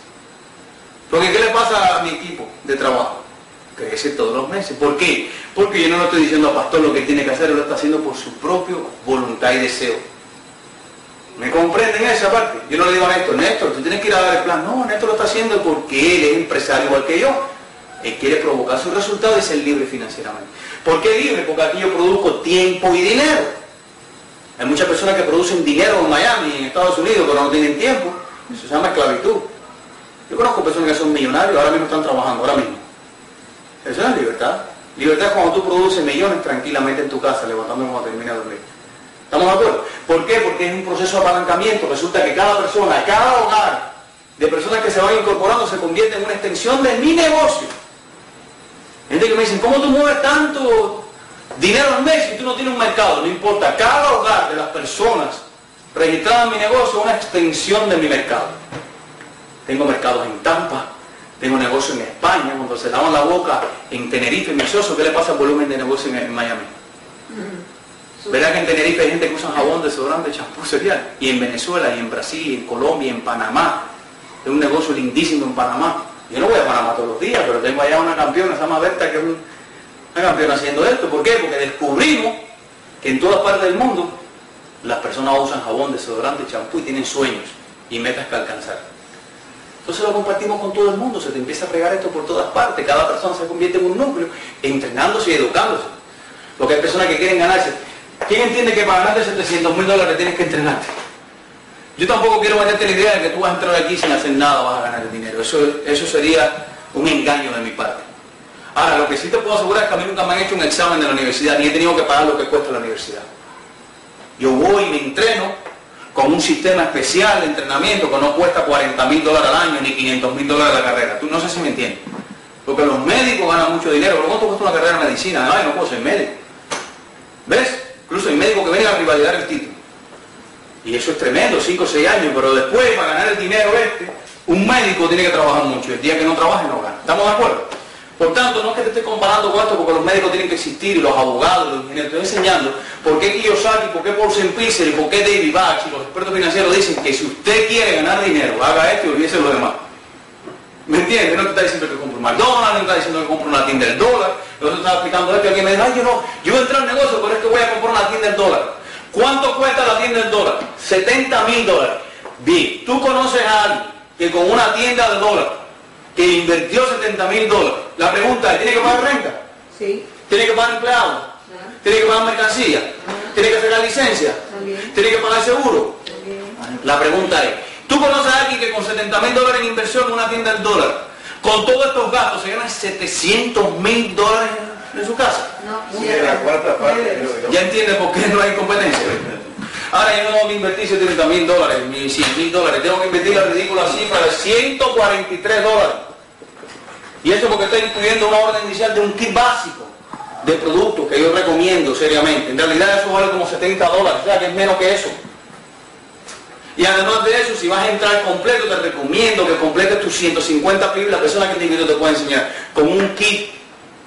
Porque ¿qué le pasa a mi equipo de trabajo? Crece todos los meses. ¿Por qué? Porque yo no le estoy diciendo al pastor lo que tiene que hacer, lo está haciendo por su propia voluntad y deseo. ¿Me comprenden esa parte? Yo no le digo a Néstor, Néstor, tú tienes que ir a dar el plan. No, Néstor lo está haciendo porque él es empresario igual que yo. Él quiere provocar sus resultados y ser libre financieramente. ¿Por qué libre? Porque aquí yo produzco tiempo y dinero. Hay muchas personas que producen dinero en Miami, en Estados Unidos, pero no tienen tiempo. Eso se llama esclavitud. Yo conozco personas que son millonarios, ahora mismo están trabajando, ahora mismo. Eso no es libertad. Libertad es cuando tú produces millones tranquilamente en tu casa, levantando cuando termina de dormir. ¿Estamos de acuerdo? ¿Por qué? Porque es un proceso de apalancamiento. Resulta que cada persona, cada hogar, de personas que se van incorporando se convierte en una extensión de mi negocio. Gente que me dicen, ¿cómo tú mueves tanto dinero al mes si tú no tienes un mercado? No importa, cada hogar de las personas registradas en mi negocio es una extensión de mi mercado. Tengo mercados en Tampa, tengo negocio en España, cuando se lavan la boca en Tenerife, en Mesoso, ¿qué le pasa al volumen de negocio en, en Miami? ¿Verdad que en Tenerife hay gente que usa jabón, desodorante, champú, cereal? Y en Venezuela, y en Brasil, y en Colombia, y en Panamá. Es un negocio lindísimo en Panamá. Yo no voy a Panamá todos los días, pero tengo allá una campeona, se llama Berta, que es un- una campeona haciendo esto. ¿Por qué? Porque descubrimos que en todas partes del mundo las personas usan jabón, desodorante, champú y tienen sueños y metas que alcanzar. Entonces lo compartimos con todo el mundo, se te empieza a pegar esto por todas partes, cada persona se convierte en un núcleo, entrenándose y educándose. Porque hay personas que quieren ganarse. ¿Quién entiende que para ganarte 700 mil dólares tienes que entrenarte? Yo tampoco quiero venderte la idea de que tú vas a entrar aquí sin hacer nada, vas a ganar el dinero. Eso, eso sería un engaño de mi parte. Ahora, lo que sí te puedo asegurar es que a mí nunca me han hecho un examen de la universidad, ni he tenido que pagar lo que cuesta la universidad. Yo voy y me entreno con un sistema especial de entrenamiento que no cuesta 40 mil dólares al año ni 500 mil dólares la carrera. Tú no sé si me entiendes. Porque los médicos ganan mucho dinero. ¿Pero cuánto cuesta una carrera de medicina? Ay, no puedo ser médico. ¿Ves? Incluso hay médicos que vienen a rivalidar el título. Y eso es tremendo, 5 o 6 años, pero después para ganar el dinero este, un médico tiene que trabajar mucho. El día que no trabaje no gana. ¿Estamos de acuerdo? Por tanto, no es que te esté comparando con esto porque los médicos tienen que existir, los abogados, los ingenieros. Estoy enseñando por qué Kiyosaki, por qué Paul Simplicer y por qué David Bach y los expertos financieros dicen que si usted quiere ganar dinero, haga esto y olvídese de lo demás. ¿Me entiendes? No te está diciendo que compre un McDonald's, no te está diciendo que compre una tienda del dólar. Te estaba explicando esto y alguien me dice, ay, yo no, yo voy a entrar al negocio, pero es que voy a comprar una tienda del dólar. ¿Cuánto cuesta la tienda del dólar? 70 mil dólares. Bien, tú conoces a alguien que con una tienda de dólar que invirtió 70 mil dólares. La pregunta es, ¿tiene que pagar renta? Sí, ¿Tiene que pagar empleados? ¿Tiene que pagar mercancía? ¿Tiene que sacar licencia? también, ¿Tiene que pagar seguro? también. La pregunta es, ¿tú conoces a alguien que con 70 mil dólares en inversión en una tienda del dólar, con todos estos gastos, se gana 700 mil dólares en su casa? No, Sí, en la cuarta parte. ¿Ya entiende por qué no hay competencia? Ahora yo no tengo que invertir 70 mil dólares, ni 100 mil dólares, tengo que invertir la ridícula cifra de 143 dólares. Y eso porque estoy incluyendo una orden inicial de un kit básico de productos que yo recomiendo seriamente. En realidad eso vale como 70 dólares, o sea que es menos que eso. Y además de eso, si vas a entrar completo, te recomiendo que completes tus 150 pibes, la persona que te invito te puede enseñar, con un kit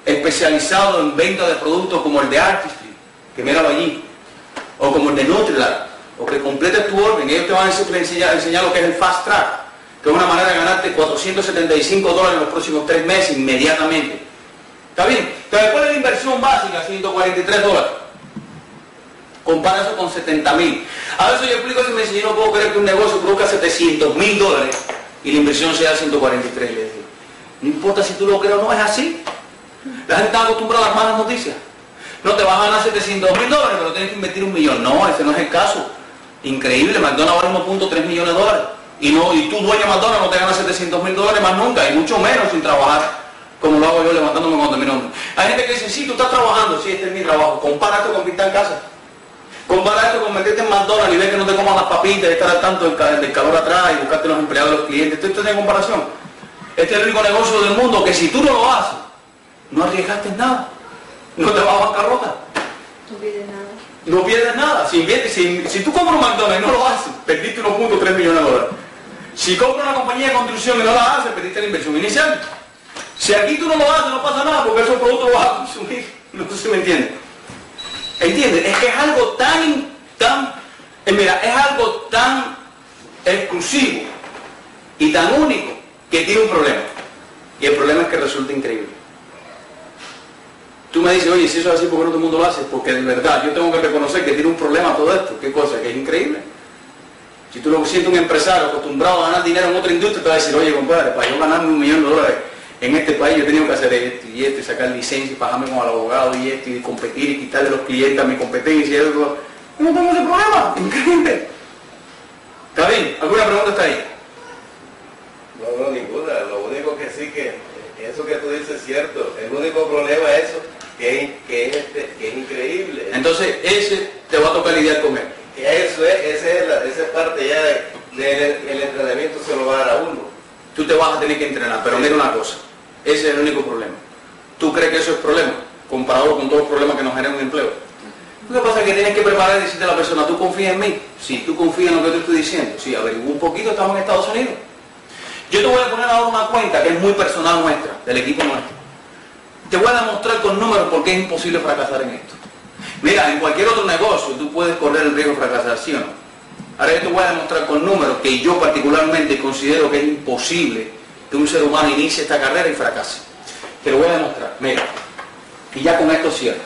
especializado en venta de productos como el de Artistry, que míralo allí, o como el de Nutrilite, o que completes tu orden, ellos te van a enseñar, enseñar lo que es el Fast Track, que es una manera de ganarte 475 dólares en los próximos tres meses inmediatamente. ¿Está bien? Entonces después de la inversión básica, 143 dólares. Compara eso con 70 mil. A veces yo explico eso y me dice, yo no puedo creer que un negocio produzca 700 mil dólares y la inversión sea 143. Le digo, no importa si tú lo crees o no, es así. La gente está acostumbrada a las malas noticias. No te vas a ganar 700 mil dólares, pero tienes que invertir un millón. No, ese no es el caso. Increíble, McDonald's vale 1.3 millones de dólares. Y, no, y tú, dueño McDonald's, no te ganas 700 mil dólares más nunca, y mucho menos sin trabajar, como lo hago yo levantándome cuando termino. Hay gente que dice, sí, tú estás trabajando, sí, este es mi trabajo. Compara esto con pintar casa. Compara esto con meterte en McDonald's y ver que no te coman las papitas, y estar al tanto del, del calor atrás y buscarte los empleados los clientes. Esto, esto tiene comparación. Este es el único negocio del mundo que si tú no lo haces, no arriesgaste nada. No te vas a bancarrota. No pide nada. No pierdes nada. Si, inviertes- si, si tú compras un McDonald's y no lo haces, perdiste 1.3 millones de dólares. Si compras una compañía de construcción y no la haces, perdiste la inversión inicial. Si aquí tú no lo haces, no pasa nada, porque esos productos los vas a consumir. No sé si me entiendes. ¿Entiendes? Es que es algo tan, tan, eh, mira, es algo tan exclusivo y tan único que tiene un problema. Y el problema es que resulta increíble. Tú me dices, oye, si eso es así, ¿por qué no todo el mundo lo hace? Porque de verdad, yo tengo que reconocer que tiene un problema todo esto. ¿Qué cosa? Que es increíble. Si tú lo sientes un empresario acostumbrado a ganar dinero en otra industria, te va a decir, oye, compadre, para yo ganarme un millón de dólares en este país, yo he tenido que hacer esto y esto, y sacar licencia y pagarme con el abogado y esto, y competir y quitarle los clientes a mi competencia y eso. No tengo ese problema. Increíble. ¿Está bien? ¿Alguna pregunta está ahí? No, no, ninguna. Lo único que sí que eso que tú dices es cierto. El único problema es eso, que es, que es, este- que es increíble. Entonces, ese te va a tocar lidiar con él. Eso es, esa es, la, esa es parte ya de del- el entrenamiento se lo va a dar a uno. Tú te vas a tener que entrenar, pero mira una cosa, ese es el único problema. ¿Tú crees que eso es problema? Comparado con todos los problemas que nos generan un empleo. Lo que pasa es que tienes que preparar y decirte a la persona, ¿tú confías en mí? Sí, tú confías en lo que te estoy diciendo. Sí, averigua un poquito, estamos en Estados Unidos. Yo te voy a poner ahora una cuenta que es muy personal nuestra, del equipo nuestro. Te voy a demostrar con números por qué es imposible fracasar en esto. Mira, en cualquier otro negocio tú puedes correr el riesgo de fracasar, ¿sí o no? Ahora yo te voy a demostrar con números que yo particularmente considero que es imposible que un ser humano inicie esta carrera y fracase. Te lo voy a demostrar. Mira, y ya con esto cierro.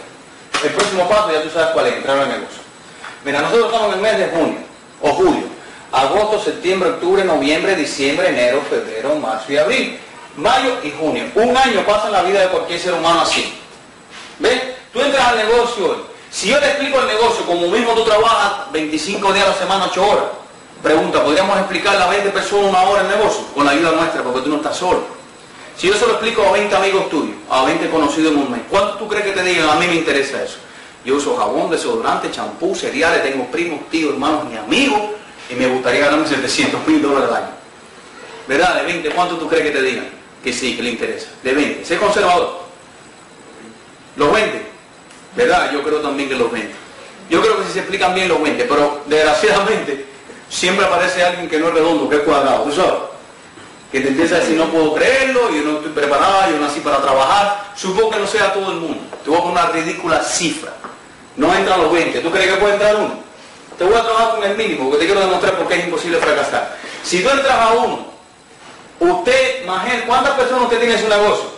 El próximo paso ya tú sabes cuál es, entrar al negocio. Mira, nosotros estamos en el mes de junio o julio. Agosto, septiembre, octubre, noviembre, diciembre, enero, febrero, marzo y abril. Mayo y junio. Un año pasa en la vida de cualquier ser humano así. ¿Ves? Tú entras al negocio hoy. Si yo te explico el negocio como mismo tú trabajas 25 días a la semana, 8 horas. Pregunta, ¿podríamos explicarle a 20 personas una hora el negocio? Con la ayuda nuestra, porque tú no estás solo. Si yo se lo explico a 20 amigos tuyos, a 20 conocidos en un mes, ¿cuánto tú crees que te digan? A mí me interesa eso. Yo uso jabón, desodorante, champú, cereales, tengo primos, tíos, hermanos y amigos, y me gustaría ganarme 700 mil dólares al año. ¿Verdad? De 20, ¿cuánto tú crees que te digan? Que sí, que le interesa. De 20. Sé conservador. Los 20. ¿Verdad? Yo creo también que los 20. Yo creo que si se explican bien los 20, pero desgraciadamente siempre aparece alguien que no es redondo, que es cuadrado, ¿tú sabes? Que te empieza a decir, no puedo creerlo, yo no estoy preparado, yo nací para trabajar. Supongo que no sea todo el mundo. Te voy a poner una ridícula cifra. No entran los 20. ¿Tú crees que puede entrar uno? Te voy a trabajar con el mínimo, porque te quiero demostrar por qué es imposible fracasar. Si tú entras a uno, usted, Magel, ¿cuántas personas usted tiene en su negocio?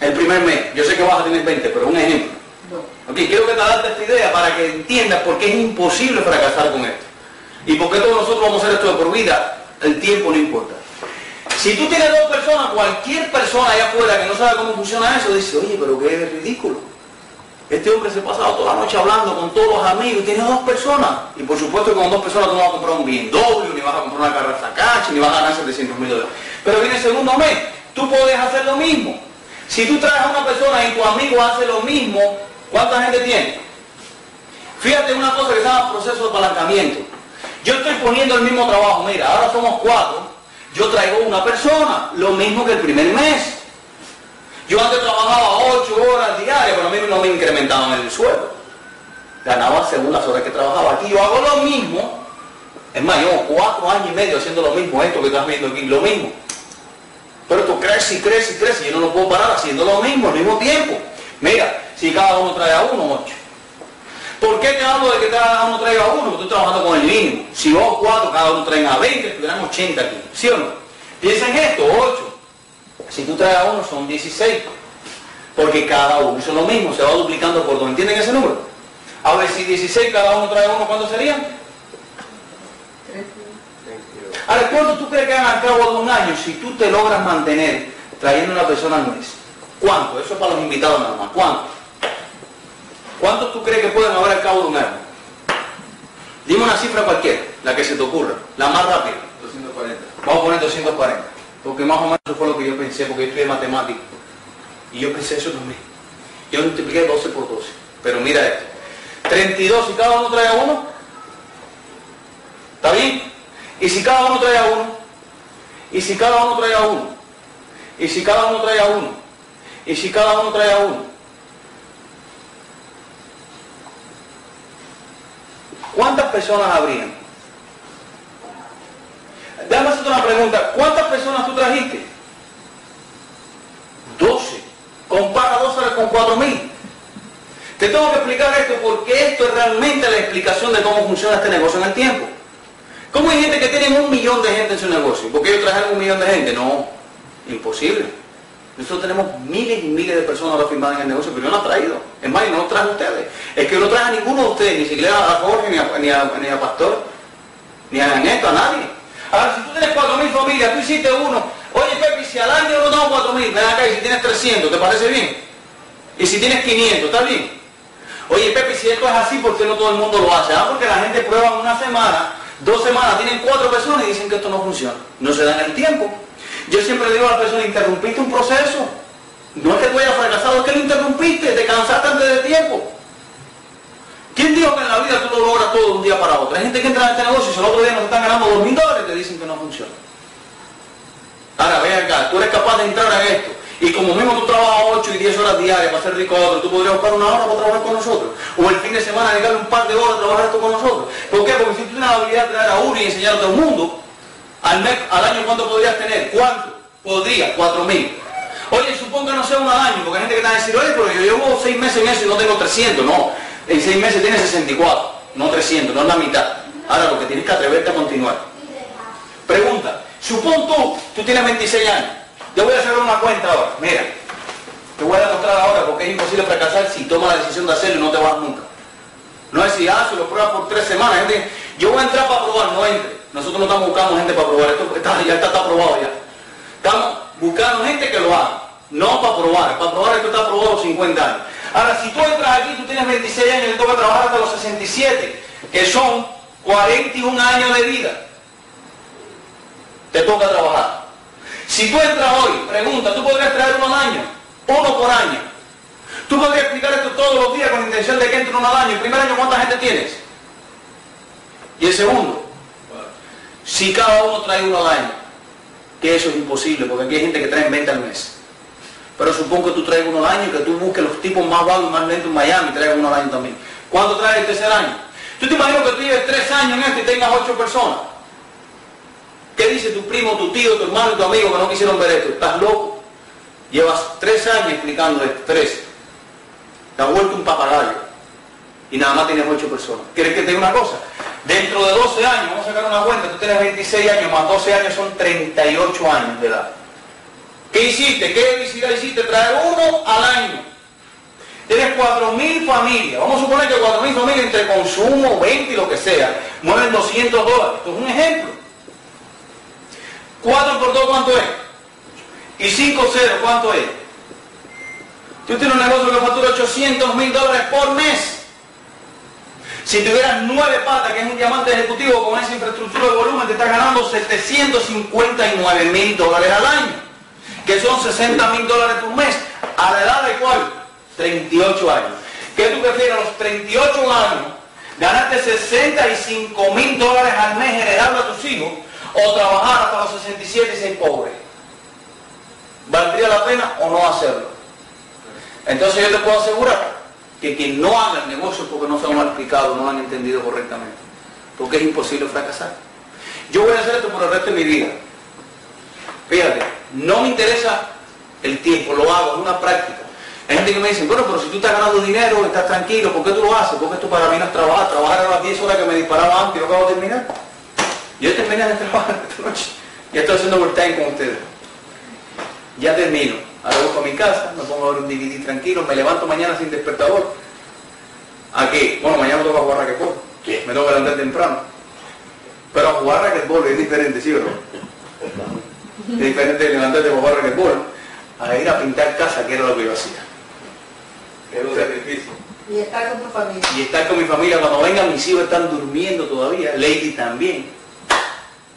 El primer mes. Yo sé que vas a tener 20, pero un ejemplo. Ok, quiero que te adaptes esta idea para que entiendas por qué es imposible fracasar con esto. Y por qué todos nosotros vamos a hacer esto de por vida, el tiempo no importa. Si tú tienes dos personas, cualquier persona allá afuera que no sabe cómo funciona eso, dice, oye, pero qué ridículo. Este hombre se ha pasado toda la noche hablando con todos los amigos tiene dos personas. Y por supuesto que con dos personas tú no vas a comprar un BMW, ni vas a comprar una carrera Sakachi, ni vas a ganar 700 mil dólares. Pero viene el segundo mes, tú puedes hacer lo mismo. Si tú traes a una persona y tu amigo hace lo mismo, ¿cuánta gente tiene? Fíjate una cosa que se llama proceso de apalancamiento. Yo estoy poniendo el mismo trabajo, mira, ahora somos cuatro, yo traigo una persona, lo mismo que el primer mes. Yo antes trabajaba ocho horas diarias, pero a mí no me incrementaban el sueldo. Ganaba según las horas que trabajaba. Aquí yo hago lo mismo. Es más, llevo cuatro años y medio haciendo lo mismo, esto que estás viendo aquí, lo mismo. Pero esto crece y crece y crece, yo no lo puedo parar haciendo lo mismo al mismo tiempo. Mira, si cada uno trae a uno, ocho. ¿Por qué te hablo de que cada uno traiga a uno? Porque estoy trabajando con el mínimo. Si vos cuatro, cada uno traen a 20, estuviéran 80 aquí. ¿Sí o no? Piensa en esto, 8. Si tú traes a uno, son 16. Porque cada uno hizo lo mismo, se va duplicando por dos. ¿Entienden ese número? A ver, si 16 cada uno trae a uno, ¿cuántos serían? Ahora, ¿cuánto tú crees que hagan al cabo de un año si tú te logras mantener trayendo una persona al mes? ¿Cuánto? Eso es para los invitados nada más. ¿Cuánto? ¿Cuántos tú crees que pueden haber al cabo de un año? Dime una cifra cualquiera, la que se te ocurra, la más rápida. 240. Vamos a poner 240. Porque más o menos eso fue lo que yo pensé, porque yo estudié matemático. Y yo pensé eso también. Yo multipliqué 12 por 12. Pero mira esto. 32 si cada uno trae a uno. ¿Está bien? Y si cada uno trae a uno. Y si cada uno trae a uno. Y si cada uno trae a uno. Y si cada uno trae a uno. ¿Cuántas personas habrían? Déjame hacerte una pregunta. ¿Cuántas personas tú trajiste? 12. Compara 12 con 4.000. Te tengo que explicar esto porque esto es realmente la explicación de cómo funciona este negocio en el tiempo. ¿Cómo hay gente que tiene un millón de gente en su negocio? ¿Por qué ellos trajeron un millón de gente? No, imposible. Nosotros tenemos miles y miles de personas ahora firmadas en el negocio, pero yo no he traído. Es más, yo no los traje a ustedes. Es que no traje a ninguno de ustedes, ni siquiera a Jorge, ni a, ni a, ni a Pastor, ni a Neto, a nadie. Ahora, si tú tienes 4.000 familias, tú hiciste uno. Oye, Pepe, si al año no damos 4.000, ven acá y si tienes 300, ¿te parece bien? Y si tienes 500, ¿está bien? Oye, Pepe, si esto es así, ¿por qué no todo el mundo lo hace? Ah, porque la gente prueba una semana, dos semanas, tienen cuatro personas y dicen que esto no funciona. No se dan el tiempo. Yo siempre digo a la persona, interrumpiste un proceso. No es que tú hayas fracasado, es que lo interrumpiste, te cansaste antes de tiempo. ¿Quién dijo que en la vida tú tú logras todo de un día para otro. Hay gente que entra en este negocio y si el otro día no están ganando dos mil dólares, te dicen que no funciona. Ahora, ven acá, tú eres capaz de entrar en esto. Y como mismo tú trabajas 8 y 10 horas diarias para ser rico otro, tú podrías buscar una hora para trabajar con nosotros. O el fin de semana dedicarle un par de horas a trabajar esto con nosotros. ¿Por qué? Porque si tú tienes la habilidad de traer a uno y enseñar a todo el mundo, al, mes, al año ¿cuánto podrías tener? ¿Cuánto? Podrías, 4 mil. Oye, supongo que no sea al año, porque hay gente que está a decir, oye, pero yo llevo 6 meses en eso y no tengo 300. No, en 6 meses tienes 64, no 300, no es la mitad. Ahora lo que tienes que atreverte a continuar. Pregunta, supón tú, tú tienes 26 años. Yo voy a hacer una cuenta ahora. Mira, te voy a demostrar ahora porque es imposible fracasar si tomas la decisión de hacerlo y no te vas nunca. No es si, ah, se lo pruebas por tres semanas. Gente, yo voy a entrar para probar, no entre. Nosotros no estamos buscando gente para probar. Esto está, ya está, está aprobado ya. Estamos buscando gente que lo haga. No para probar. Para probar esto está aprobado a los 50 años. Ahora, si tú entras aquí, tú tienes 26 años y te toca trabajar hasta los 67, que son 41 años de vida. Te toca trabajar. Si tú entras hoy, pregunta, ¿tú podrías traer uno al año? Uno por año. Tú podrías explicar esto todos los días con la intención de que entre uno al año. El primer año, ¿cuánta gente tienes? Y el segundo, si cada uno trae uno al año, que eso es imposible, porque aquí hay gente que trae 20 al mes. Pero supongo que tú traes uno al año, que tú busques los tipos más vagos y más lentos en Miami, y traigas uno al año también. ¿Cuánto traes el tercer año? ¿Tú te imaginas que tú lleves tres años en esto y tengas ocho personas? ¿Qué dice tu primo, tu tío, tu hermano y tu amigo que no quisieron ver esto? ¿Estás loco? Llevas tres años explicando esto, tres. Te has vuelto un papagayo. Y nada más tienes ocho personas. ¿Quieres que te diga una cosa? Dentro de 12 años, vamos a sacar una cuenta, tú tienes 26 años, más 12 años son 38 años de edad. ¿Qué hiciste? ¿Qué felicidad hiciste? Traer uno al año. Tienes 4.000 familias. Vamos a suponer que 4.000 familias entre consumo, 20 y lo que sea, mueven 200 dólares. Esto es un ejemplo. 4 por 2, ¿cuánto es? Y 5 0, ¿cuánto es? Tú tienes un negocio que factura 800 mil dólares por mes. Si tuvieras 9 patas, que es un diamante ejecutivo con esa infraestructura de volumen, te estás ganando 759 mil dólares al año, que son 60 mil dólares por mes. ¿A la edad de cuál? 38 años. ¿Qué tú prefieres a los 38 años? Ganarte 65 mil dólares al mes heredable a tus hijos o trabajar hasta los 67 y ser pobre. ¿Valdría la pena o no hacerlo? Entonces yo te puedo asegurar que quien no haga el negocio porque no se lo han explicado, no lo han entendido correctamente. Porque es imposible fracasar. Yo voy a hacer esto por el resto de mi vida. Fíjate, no me interesa el tiempo, lo hago, es una práctica. Hay gente que me dice, bueno, pero si tú estás ganando dinero, estás tranquilo, ¿por qué tú lo haces? Porque esto para mí no es trabajar. Trabajar a las 10 horas que me disparaba antes y no acabo de terminar. Yo terminé de trabajar esta noche. Ya estoy haciendo overtime con ustedes. Ya termino. Ahora voy para mi casa, me pongo a ver un DVD tranquilo, me levanto mañana sin despertador. ¿A qué? Bueno, mañana me toca jugar raquetbol. Me tengo que levantar temprano. Pero a jugar raquetbol es diferente, ¿sí o no? Es diferente de levantarte a jugar a ir a pintar casa, que era lo que yo hacía. Es un sacrificio. Y estar con tu familia. Y estar con mi familia, cuando vengan mis hijos están durmiendo todavía, Lady también.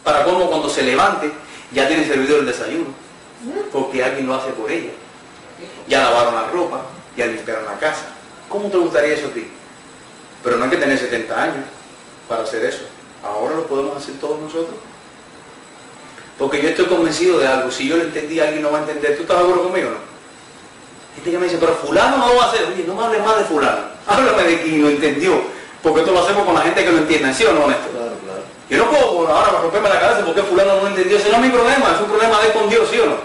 Para cómo cuando se levante, ya tiene servido el desayuno. Porque alguien lo hace por ella. Ya lavaron la ropa, ya limpiaron la casa. ¿Cómo te gustaría eso a ti? Pero no hay que tener 70 años para hacer eso. Ahora lo podemos hacer todos nosotros. Porque yo estoy convencido de algo. Si yo lo entendí, alguien no va a entender. ¿Tú estás de acuerdo conmigo o no? Gente que me dice, pero fulano no lo va a hacer. Oye, no me hables más de fulano. Háblame de quien lo entendió. Porque esto lo hacemos con la gente que lo entiende. ¿Sí o no, Néstor? Claro, claro. Yo no puedo ahora romperme la cabeza porque fulano no lo entendió. Ese no es mi problema. Es un problema de él con Dios, ¿sí o no?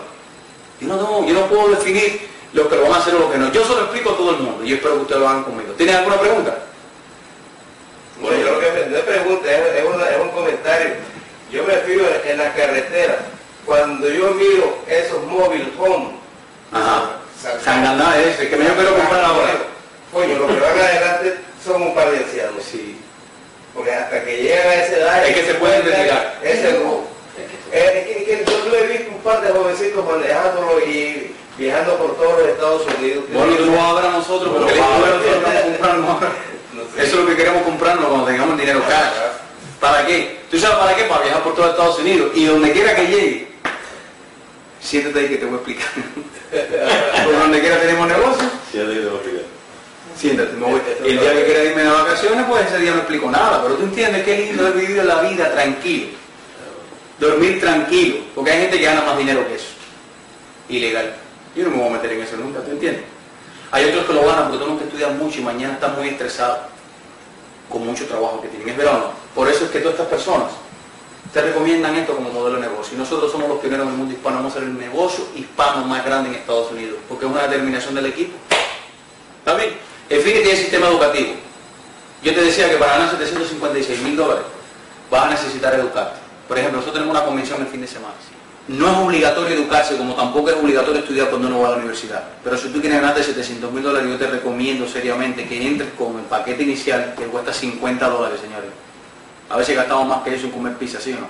Yo no, no, yo no puedo definir lo que lo van a hacer o lo que no. Yo se lo explico a todo el mundo. Y espero que ustedes lo hagan conmigo. ¿Tienen alguna pregunta? Bueno, yo lo que me no es pregunta, es, es una- es un comentario. Yo me fijo en, la carretera. Cuando yo miro esos mobile home, Ajá. San- Sanganá es ese, que me yo quiero comprar ahora. Coño, los que van adelante son un par de ancianos. Sí. Porque hasta que llegan a esa edad... Es que se pueden retirar. Ese no. Eh, es que- es que yo lo he visto un par de jovencitos manejándolo y viajando por todos los Estados Unidos. Bueno, tú lo vas a ver a nosotros Pero el va a ahora. No sé. Eso es lo que queremos comprarnos cuando tengamos el dinero cash. ¿Para qué? ¿Tú sabes para qué? Para viajar por todo Estados Unidos. Y donde quiera que llegue, siéntate ahí que te voy a explicar. por donde quiera tenemos negocio, Sí, ya te digo, fíjate. siéntate, me voy. El día que quiera irme de vacaciones, pues ese día no explico nada. Pero tú entiendes que es lindo es vivir la vida tranquilo. Dormir tranquilo. Porque hay gente que gana más dinero que eso. Ilegal. Yo no me voy a meter en eso nunca, ¿tú entiendes? Hay otros que lo ganan porque tenemos que estudiar mucho y mañana están muy estresados. Con mucho trabajo que tienen. ¿Es verdad o no? Por eso es que todas estas personas te recomiendan esto como modelo de negocio. Y nosotros somos los pioneros en el mundo hispano. Vamos a ser el negocio hispano más grande en Estados Unidos. Porque es una determinación del equipo. ¿Está bien? El fin tiene sistema educativo. Yo te decía que para ganar 756 mil dólares vas a necesitar educarte. Por ejemplo, nosotros tenemos una convención el fin de semana. No es obligatorio educarse, como tampoco es obligatorio estudiar cuando uno va a la universidad. Pero si tú quieres ganarte 700 mil dólares, yo te recomiendo seriamente que entres con el paquete inicial que cuesta 50 dólares, señores. A veces gastamos más que eso en comer pizza, ¿sí o no?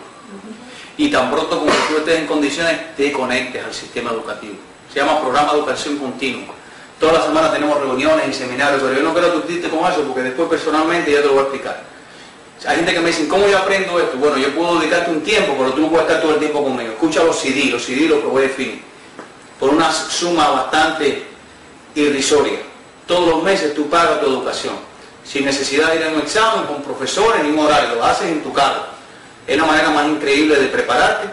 Y tan pronto como tú estés en condiciones, te conectes al sistema educativo. Se llama Programa de Educación Continua. Todas las semanas tenemos reuniones y seminarios, pero yo no quiero discutirte con eso porque después personalmente ya te lo voy a explicar. Hay gente que me dice, ¿cómo yo aprendo esto? Bueno, yo puedo dedicarte un tiempo, pero tú no puedes estar todo el tiempo conmigo. Escucha los CD, los CD los voy a definir. Por una suma bastante irrisoria. Todos los meses tú pagas tu educación. Sin necesidad de ir a un examen, con profesores, ni un horario, lo haces en tu casa. Es la manera más increíble de prepararte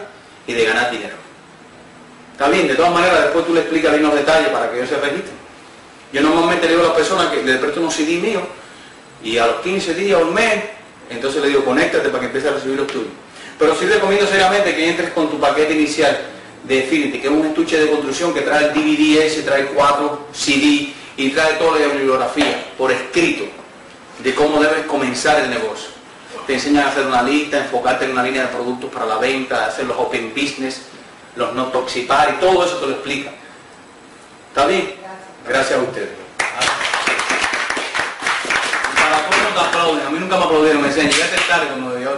y de ganar dinero. Está bien, de todas maneras después tú le explicas bien los detalles para que ellos se registren. Yo normalmente le digo a la persona que le presto unos CD míos y a los 15 días o un mes, entonces le digo, conéctate para que empiece a recibir los tuyos. Pero sí recomiendo seriamente que entres con tu paquete inicial de Affinity, que es un estuche de construcción que trae el DVD ese, trae cuatro CD y trae toda la bibliografía por escrito de cómo debes comenzar el negocio. Te enseñan a hacer una lista, enfocarte en una línea de productos para la venta, hacer los open business, los no toxipar y todo eso te lo explica. ¿Está bien? Gracias a ustedes. a mí nunca me aplaudieron, me decían, llegaste tarde cuando yo.